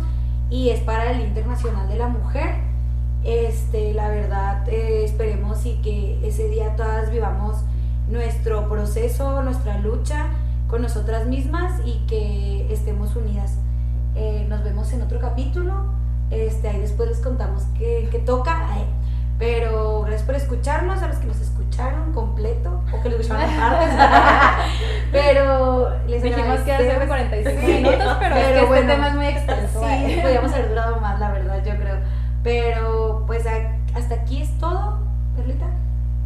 y es para el Internacional de la Mujer. Este, la verdad, eh, esperemos y que ese día todas vivamos nuestro proceso, nuestra lucha con nosotras mismas y que estemos unidas. Eh, nos vemos en otro capítulo. Este, ahí después les contamos qué, toca. Pero gracias por escucharnos, a los que nos escucharon completo o que lo escucharon (laughs) partes. (laughs) pero les Dijimos que iba a ser de agradecemos. 45 Sí, minutos, pero, es que bueno, este tema es muy extenso. Sí, ¿eh? podríamos haber durado más, la verdad, yo creo. Pero pues a- hasta aquí es todo, Perlita.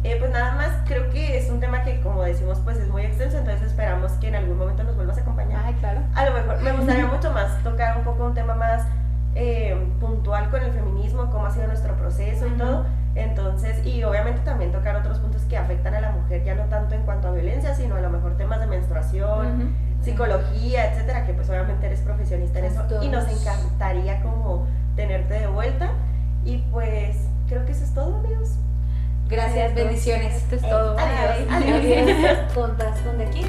Eh, pues nada más, creo que es un tema que como decimos pues es muy extenso, entonces esperamos que en algún momento nos vuelvas a acompañar. Ay, claro. A lo mejor me gustaría mucho más tocar un poco un tema más eh, puntual con el feminismo, cómo ha sido nuestro proceso y Ujú. todo. Entonces, y obviamente también tocar otros puntos que afectan a la mujer, ya no tanto en cuanto a violencia, sino a lo mejor temas de menstruación, psicología, etcétera, que pues obviamente eres profesionista en eso y nos encantaría como tenerte de vuelta. Y pues creo que eso es todo, amigos. Gracias, bendiciones. Esto es todo. Adiós. Bye. Adiós. (laughs) Contas, ¿dónde aquí?